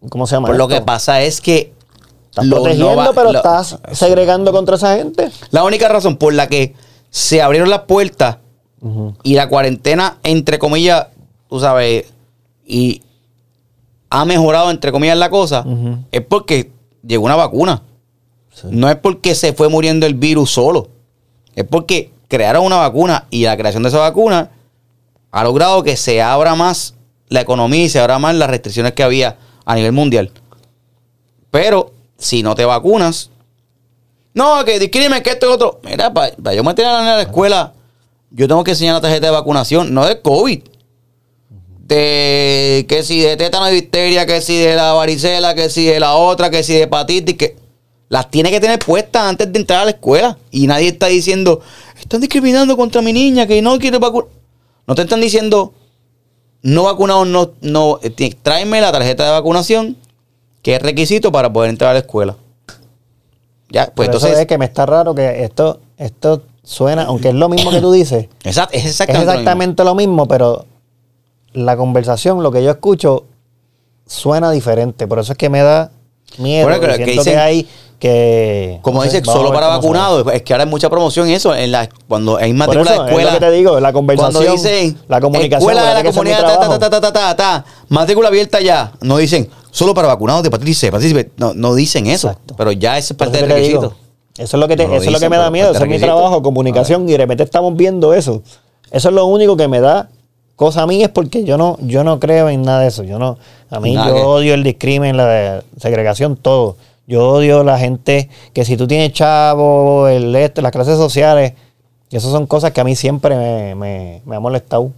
¿Cómo se llama? Por lo esto? que pasa es que... Estás protegiendo, pero lo- estás segregando contra esa gente. La única razón por la que se abrieron las puertas y la cuarentena, entre comillas, tú sabes, y ha mejorado, entre comillas, la cosa, es porque llegó una vacuna. No es porque se fue muriendo el virus solo. Es porque crearon una vacuna y la creación de esa vacuna ha logrado que se abra más la economía y se abra más las restricciones que había a nivel mundial. Pero si no te vacunas, no, que discrimen, que esto y otro. Mira, para yo meter a la nena a la escuela, yo tengo que enseñar la tarjeta de vacunación, no de COVID. De que si de tétano y difteria, que si de la varicela, que si de la otra, que si de hepatitis, que las tiene que tener puestas antes de entrar a la escuela. Y nadie está diciendo, están discriminando contra mi niña que no quiere vacunar. No te están diciendo, no vacunado, no, no, eh, tráeme la tarjeta de vacunación, que es requisito para poder entrar a la escuela. Ya, pues eso entonces. es que me está raro que esto, esto suena, aunque es lo mismo que tú dices, Exact- es es exactamente, lo mismo. exactamente lo mismo, pero la conversación, lo que yo escucho, suena diferente. Por eso es que me da miedo. Bueno, que que siento que, dicen- hay que. Como no sé, dice, vamos a solo para vacunados. Es que ahora hay mucha promoción eso. En la, cuando hay matrícula de escuela. es lo que te digo, la conversación, Cuando dicen la comunicación, escuela de ¿verdad la comunidad, ta, ta, ta, ta, ta, ta, matrícula abierta ya. No dicen solo para vacunados de hepatitis C, hepatitis B. No, no dicen eso. Exacto. Pero ya eso es parte del digo, requisito. Eso es lo que, te- No lo eso es lo que dicen, me da miedo. Eso es mi trabajo, comunicación. Y de repente estamos viendo eso. Eso es lo único que me da cosa a mí es porque yo no, yo no creo en nada de eso. Yo no, a mí Nada yo que- odio el discrimen, la segregación, todo. Yo odio la gente que si tú tienes chavo, el este, las clases sociales, y eso son cosas que a mí siempre me, me, me ha molestado.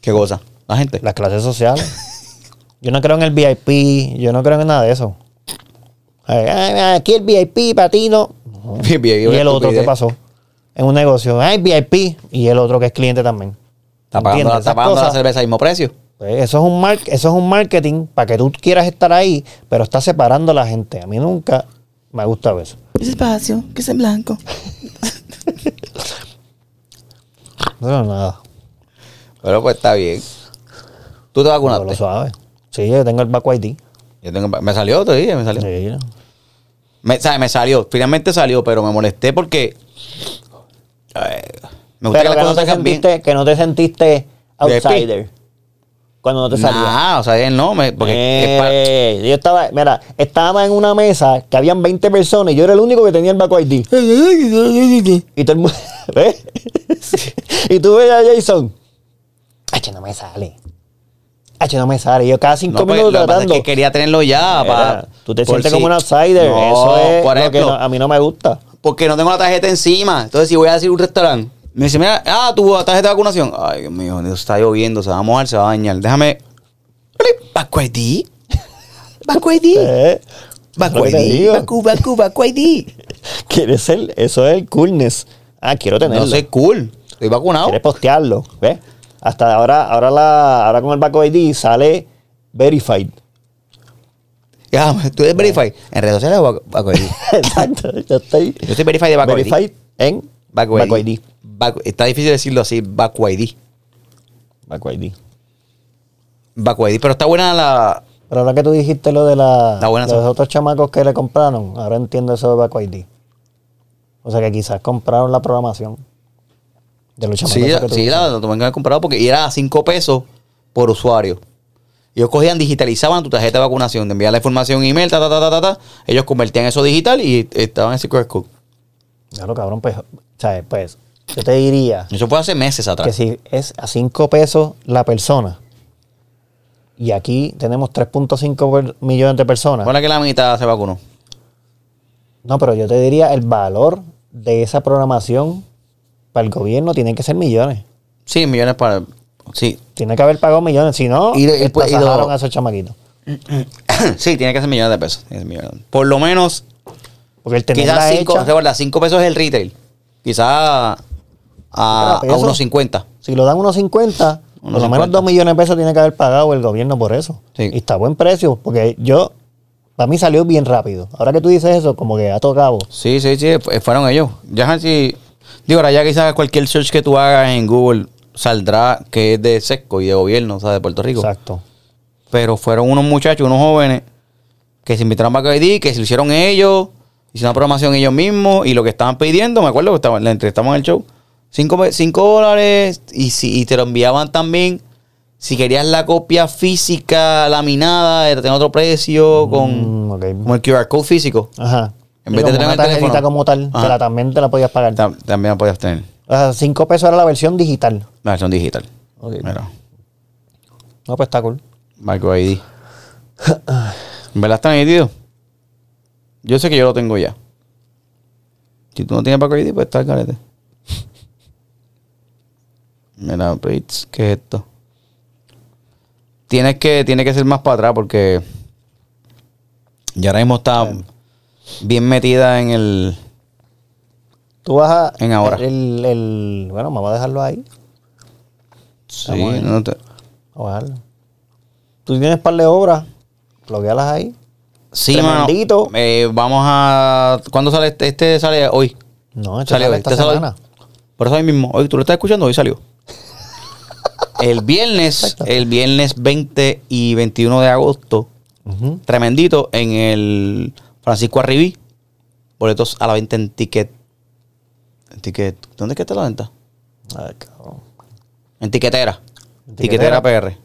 ¿Qué cosa? La gente. Las clases sociales. yo no creo en el VIP, yo no creo en nada de eso. Ay, ay, Aquí el VIP para ti no. Bien, bien, ¿Y el otro qué pasó? En un negocio, hay VIP y el otro que es cliente también. Está pagando, la cerveza al mismo precio. pues, eso, es un mar- eso es un marketing para que tú quieras estar ahí, pero está separando a la gente. A mí nunca me gusta eso. Despacio, que es en blanco. No, nada. Pero pues está bien. ¿Tú te No, lo vacunaste? suave. Sí, yo tengo el Baco ID. Yo tengo- me salió otro día, me salió. Sí. Me, ¿sabes? me salió, finalmente salió, pero me molesté porque. eh, me gusta Pero que que las no, te bien. sentiste, que no te sentiste outsider. Cuando no te salía. Nah, o sea, él no, me, porque Eh, yo estaba, mira, estábamos en una mesa que habían 20 personas y yo era el único que tenía el Baco ID. Y todo el mundo. ¿Ves? y tú ves a Jason. H, no me sale. H, no me sale. Yo cada cinco No, pues, minutos lo que pasa es tratando. que quería tenerlo ya. Mira, pa- tú te sientes si- como un outsider. No, Eso es por lo que ejemplo, no- a mí no me gusta. porque no tengo la tarjeta encima. Entonces, si voy a decir un restaurante, me dice, mira, ah, tu tarjeta de vacunación. Ay, Dios mío, Dios, está lloviendo, se va a mojar, se va a bañar. Déjame. Baco ID. Baco ID. Eh, te ID. Baco, Baco, Baco ID. ¿Quieres ser? Eso es el coolness. Ah, quiero tenerlo. No sé, cool. Estoy vacunado. Quieres postearlo. ¿Ves? Hasta ahora, ahora, la, ahora con el Baco ID sale verified. Ya, tú eres Verify. En redes sociales, Baco Baco ID. Exacto. Yo estoy Yo soy Verify de Baco ID. verified en Baco ID. Está difícil decirlo así, ID. Baco ID. Pero está buena la. Pero ahora que tú dijiste lo de la, buena los otros chamacos que le compraron, ahora entiendo eso de Baco ID. O sea que quizás compraron la programación de los chamacos. Sí, que tú sí, la, la tuve que haber comprado porque era a 5 pesos por usuario. Ellos cogían, digitalizaban tu tarjeta de vacunación, te enviaban la información en email, ta, ta, ta, ta, ta, ta. Ellos convertían eso digital y estaban en QR code. Ya lo cabrón, pues, ¿sabes? Pues, yo te diría Eso fue hace meses que atrás. si es a 5 pesos la persona, y aquí tenemos 3.5 per- millones de personas, Ahora que la mitad se vacunó. no, pero yo te diría el valor de esa programación para el gobierno tiene que ser millones. Sí, millones para. Sí. Tiene que haber pagado millones, si no, Y- y- pues, y lo- estasajaron a esos chamaquitos. sí, tiene que ser millones de pesos. que millones. Por lo menos, Porque el tenerla quizás 5, hecha, recuerda, 5 pesos es el retail. Quizás a, a, a unos 50. si lo dan unos 50, por lo menos 50. 2 millones de pesos tiene que haber pagado el gobierno por eso. Sí. Y está a buen precio, porque yo, para mí salió bien rápido. Ahora que tú dices eso, como que a tocado. Sí, sí, sí, fu- fueron ellos. Ya si, digo, ahora ya quizás cualquier search que tú hagas en Google saldrá que es de SESCO y de gobierno, o sea, de Puerto Rico. Exacto. Pero fueron unos muchachos, unos jóvenes, que se invitaron para ID, que se lo hicieron ellos, hicieron una programación ellos mismos, y lo que estaban pidiendo, me acuerdo que estaban, la entrevistamos en el show, 5 dólares, y, si, y te lo enviaban también. Si querías la copia física laminada, era tener otro precio, con Mm, ok. como el QR code físico. Ajá. En vez de tener una tarjetita como tal, la, también te la podías pagar. Tam- también la podías tener. O sea, 5 pesos era la versión digital. La versión digital. Ok. Mira, No, pues está cool. Marco ID. ¿En verdad está nítido? Yo sé que yo lo tengo ya. Si tú no tienes Marco ID, pues está el carete. Mira, Brits, ¿qué es esto? Tienes que, tiene que ser más para atrás porque ya ahora mismo está bien metida en el... Tú vas a. En ahora. El, el- bueno, vamos a dejarlo ahí. Sí, Vamos a no te- Vamos a dejarlo. Tú tienes par de obras. Bloquealas ahí. sí mano. Tremendito. Eh, vamos a... ¿Cuándo sale este? Este sale hoy. No, Salió sale hoy, esta este sale semana. Por eso hoy mismo. Hoy tú lo estás escuchando, hoy salió. El viernes, Exacto. el viernes 20 y 21 de agosto, tremendito, en el Francisco Arribí. Boletos a la venta en ticket. En ticket. ¿Dónde es que está la venta? Ay, cabrón. En tiquetera. En Tiquetera, Tiquetera. PR.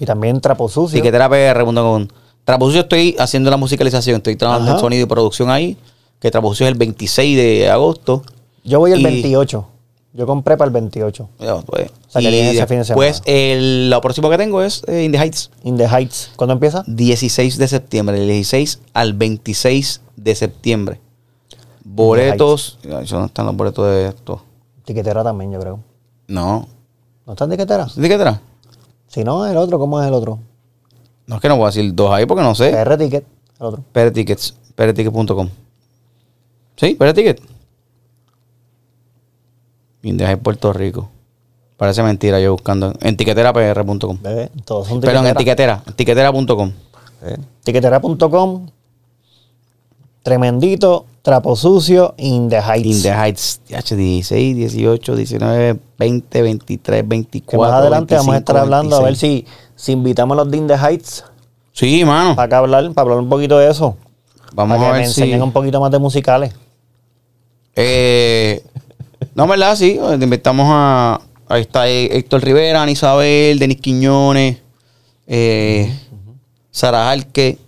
Y también trapo sucio. Tiqueterapr.com. Trapo Sucio estoy haciendo la musicalización. Estoy trabajando Ajá. en sonido y producción ahí. Que Trapo Sucio es el 26 de agosto. Yo voy el Y- 28. Yo compré para el 28. Ya, pues. sea, que y ese fin de semana. después, el, lo próximo que tengo es eh, In the Heights. In the Heights. ¿Cuándo empieza? 16 de septiembre, del 16 al 26 de septiembre. Boletos. Ay, ¿Dónde están los boletos de esto? Tiquetera también, yo creo. No. ¿No está en tiquetera? ¿De qué atrás? Si no, el otro, ¿cómo es el otro? No es que no voy a decir dos ahí porque no sé. PR Ticket, el otro. Pere Tickets. pereticket.com. ¿Sí? Pere Ticket. Indeja en Puerto Rico. Parece mentira yo buscando. En tiqueterapr.com. Bebé, todos son Perdón, en tiquetera. tiquetera. Tiquetera.com. Tiquetera.com. Tremendito, Trapo Sucio, In the Heights. In the Heights, H, 16, 18, 19, 20, 23, 24. que más adelante vamos a estar 25, hablando a ver 26. si, si invitamos a los de In the Heights Sí, mano. para acá hablar, para hablar un poquito de eso. Vamos para a que ver me si. enseñen un poquito más de musicales. Eh, no, ¿verdad? Sí. Invitamos a. Ahí está Héctor Rivera, Ana Isabel, Denis Quiñones, eh, Sara Arque,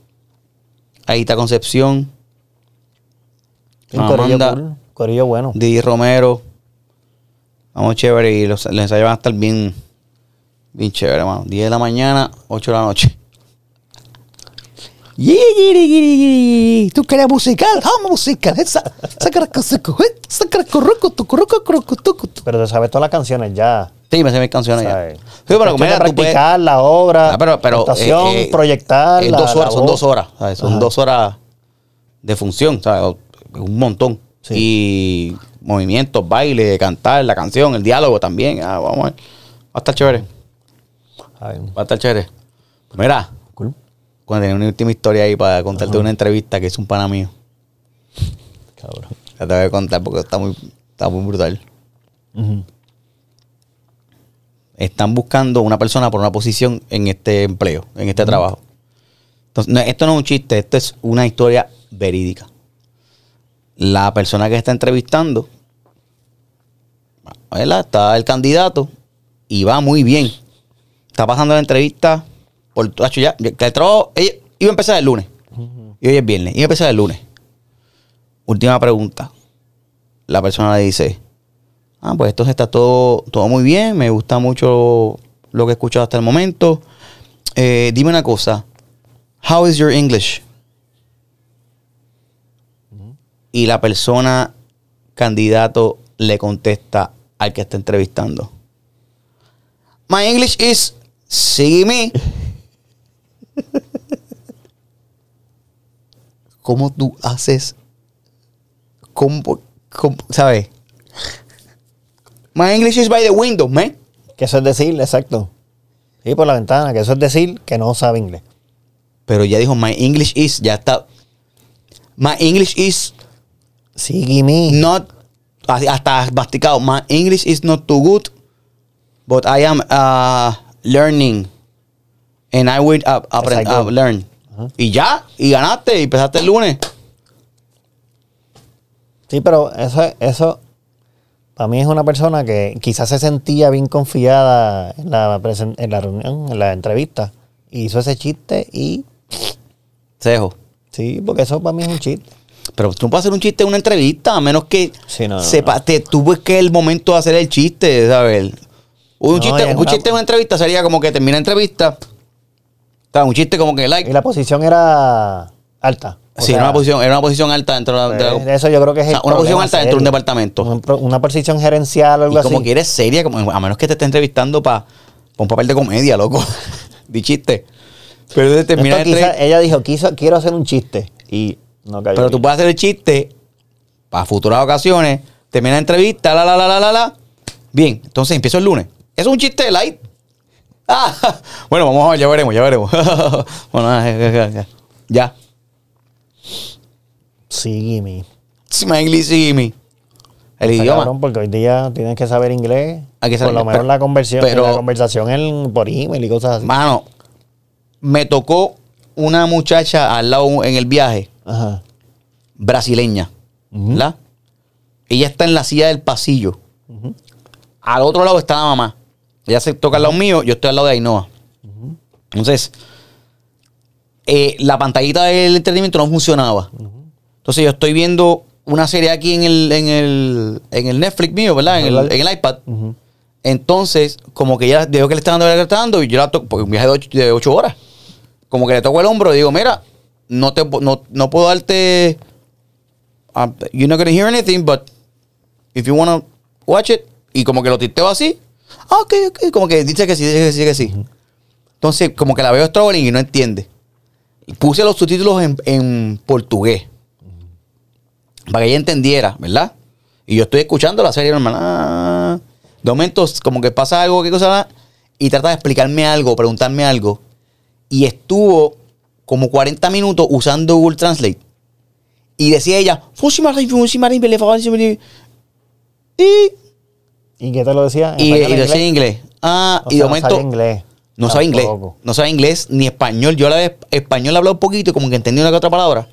Aita Concepción, Un corillo Amanda. corillo bueno. Didi Romero. Vamos chévere y los, los ensayos van a estar bien, bien chévere, hermano. 10 de la mañana, 8 de la noche. ¿Tú querías musical? Vamos musical. Tucu, tu. Pero te sabes todas las canciones ya. Sí, me sé mis canciones ¿sabes? ya. Sí, pero tú puedes- practicar la obra, Ah, pero, pero, actuación, eh, eh, proyectar. es la- dos la horas, son dos horas. ¿sabes? Son Ajá. dos horas de función, ¿sabes? Un montón. Sí. Y movimientos, baile, cantar, la canción, el diálogo también. Ah, vamos a ver. Va a estar chévere. Ay, Va a estar chévere. Mira. Cuando tenía una última historia ahí para contarte una entrevista que hizo un pana mío. Cabrón. La te voy a contar porque está muy, está muy brutal. Están buscando una persona por una posición en este empleo, en este trabajo. Entonces, no, esto no es un chiste, esto es una historia verídica. La persona que está entrevistando, ¿verdad? está el candidato y va muy bien. Está pasando la entrevista por tacho, ya, el trabajo ella, iba a empezar el lunes. Y hoy es viernes, iba a empezar el lunes. Última pregunta. La persona le dice, ah, pues entonces está todo, todo muy bien, me gusta mucho lo que he escuchado hasta el momento. Eh, dime una cosa, how is your English? Y la persona candidato le contesta al que está entrevistando. My English is see me. ¿Cómo tú haces? ¿Cómo, cómo- sabes? My English is by the window, man. Que eso es decir, exacto. Sí, por la ventana, que eso es decir que no sabe inglés. Pero ya dijo, my English is, ya está. My English is Sígueme. not, así, hasta masticado. My English is not too good, but I am uh, learning. And I will uh, aprend- Exacto. uh, learn. Y ya, y ganaste, y empezaste el lunes. Sí, pero eso, eso para mí es una persona que quizás se sentía bien confiada en la, en la reunión, en la entrevista. Hizo ese chiste y Cejo. sí, porque eso para mí es un chiste. Pero tú no puedes hacer un chiste en una entrevista, a menos que Sí, no, no, sepa, te tuvo que el momento de hacer el chiste, ¿sabes? Un No, chiste, un chiste en una entrevista sería como que termina la entrevista. Sea, un chiste como que like. Y la posición era alta. O sí, sea, era una posición, era una posición alta dentro de la. de la- pues, eso yo creo que es o sea, una posición alta dentro de un departamento. Una posición gerencial o algo y como así. que eres seria, como, a menos que te esté entrevistando para un papel de comedia, loco. de chiste. Pero entonces termina entrevista- ella dijo, quiso, quiero hacer un chiste. Y no cayó. Pero tú puedes hacer el chiste para futuras ocasiones, termina la entrevista, la, la, la, la, la, la. Bien, entonces empiezo el lunes. Eso es un chiste light. Ah, bueno, vamos a ver, ya veremos, ya veremos. bueno, ah, ya. Sígueme. Smiley, sí, me. El Está idioma. cabrón, porque hoy día tienes que saber inglés. Hay que saber por lo menos la conversión, pero- la conversación en, por email y cosas así. Mano, me tocó una muchacha al lado en el viaje, Ajá. brasileña. ¿verdad? Ella está en la silla del pasillo. Al otro lado está la mamá. Ella se toca al lado mío, yo estoy al lado de Ainhoa. Entonces, eh, la pantallita del entretenimiento no funcionaba. Entonces yo estoy viendo una serie aquí en el, en el, en el Netflix mío, ¿verdad? En el, en el iPad. Entonces, como que ya veo que le está dando, le está dando, y yo la toco, porque un viaje de ocho, de ocho horas. Como que le toco el hombro y digo, mira, no, te, no, no puedo darte. uh, you're not gonna hear anything, but if you wanna watch it, y como que lo titeo así, ah, ok, ok, como que dice que sí, dice que sí, que sí. Entonces, como que la veo struggling y no entiende. Y puse los subtítulos en, en portugués. Para que ella entendiera, ¿verdad? Y yo estoy escuchando la serie normal. ah, de momento, como que pasa algo, qué cosa, y trata de explicarme algo, preguntarme algo. Y estuvo como 40 minutos usando Google Translate. Y decía ella, y, ¿Y qué te lo decía? ¿En y, lo decía en inglés? Ah, O y sea, de no momento. sabía inglés. No sabe inglés. No sabe inglés ni español. Yo la español hablaba un poquito y como que entendí una que otra palabra.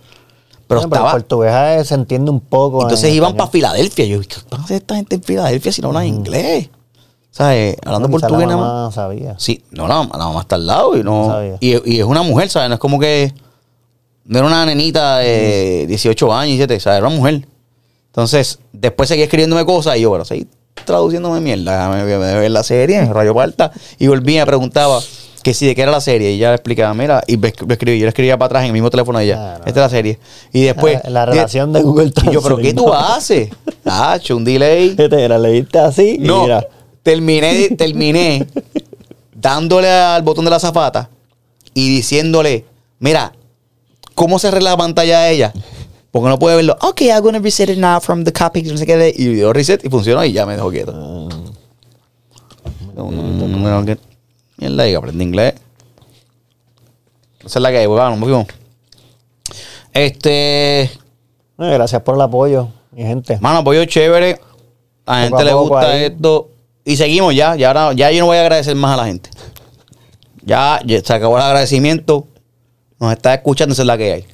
Pero Bueno, estaba. portuguesa eh, se entiende un poco. Entonces en iban para. Filadelfia. Yo, ¿qué hacer esta gente en Filadelfia si no hablan inglés? ¿Sabes? Hablando Quizá portugués nada más. sabía. Sí, no, la, la mamá está al lado y no. No sabía. y, y es una mujer, ¿sabes? No es como que. No era una nenita de 18 años, 17, ¿sabes? Era una mujer. Entonces, después seguía escribiéndome cosas y yo, bueno, seguí traduciéndome mierda. Me, me, me ver la serie, Rayo Parta. Y volvía, preguntaba que si de qué era la serie. Y ella explicaba, mira, y me, me escribí. Yo le escribía para atrás en el mismo teléfono de ella. Esta es la serie. Y después. La- la relación de Google Y yo, ¿pero qué Translate, tú haces? Ah, un delay. ¿Qué te era? Leíste así y No, mira. terminé, terminé dándole al botón de la zafata y diciéndole, mira, ¿cómo se arregla la pantalla de ella? Porque no puede verlo. Ok, I'm gonna reset it now from the copy. No sé qué. de- Y dio reset y funcionó y ya me dejó quieto. Que- Mierda, y aprendí inglés. Esa es la que hay, bueno, nos fuimos. Este. Eh, Gracias por el apoyo, mi gente. Mano, apoyo chévere. A la gente le gusta ahí. esto. Y seguimos ya. Ya, ahora- ya yo no voy a agradecer más a la gente. Ya, ya se acabó el agradecimiento. Nos está escuchando, esa es la que hay.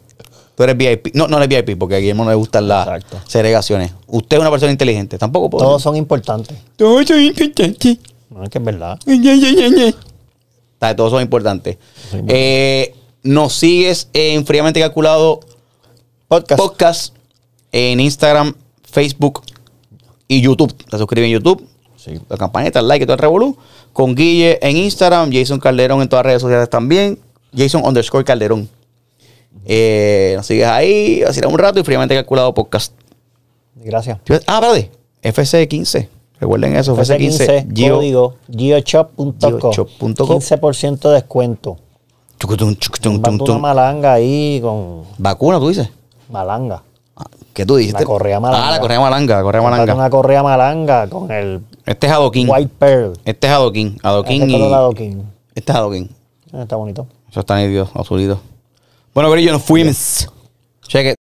Tú eres VIP. No, no eres VIP porque a Guillermo no le gustan las Exacto. segregaciones. Usted es una persona inteligente. Tampoco puedo. Todos son importantes. Todos son importantes. No es que es verdad. Todos son importantes. Sí. Eh, nos sigues en Fríamente Calculado Podcast. Podcast en Instagram, Facebook y YouTube. Te suscribes en YouTube. Sí. La campanita, el like y todo el revolú. Con Guille en Instagram, Jason Calderón en todas las redes sociales también. Jason underscore Calderón. Eh, nos sigues ahí, así un rato y fríamente calculado podcast. Gracias. Ah, espérate. FC15. Recuerden eso, FC15, FC15. Gio- código geoshop.com. geoshop.com. 15% de descuento. chucutum, chucutum, tum, Mando una tum. malanga ahí con Vacuna, tú dices. malanga. Ah, ¿Qué tú dijiste? La correa malanga. Ah, la correa malanga, la correa malanga. Una correa malanga con el Este es Adoquín. white pearl. Este es Adoquín. Adoquín Este y... adoquín. Este es Adoquín. Eh, Está bonito. Eso está nítido, azulito. Bueno, Grillo, nos fuimos. Cheque.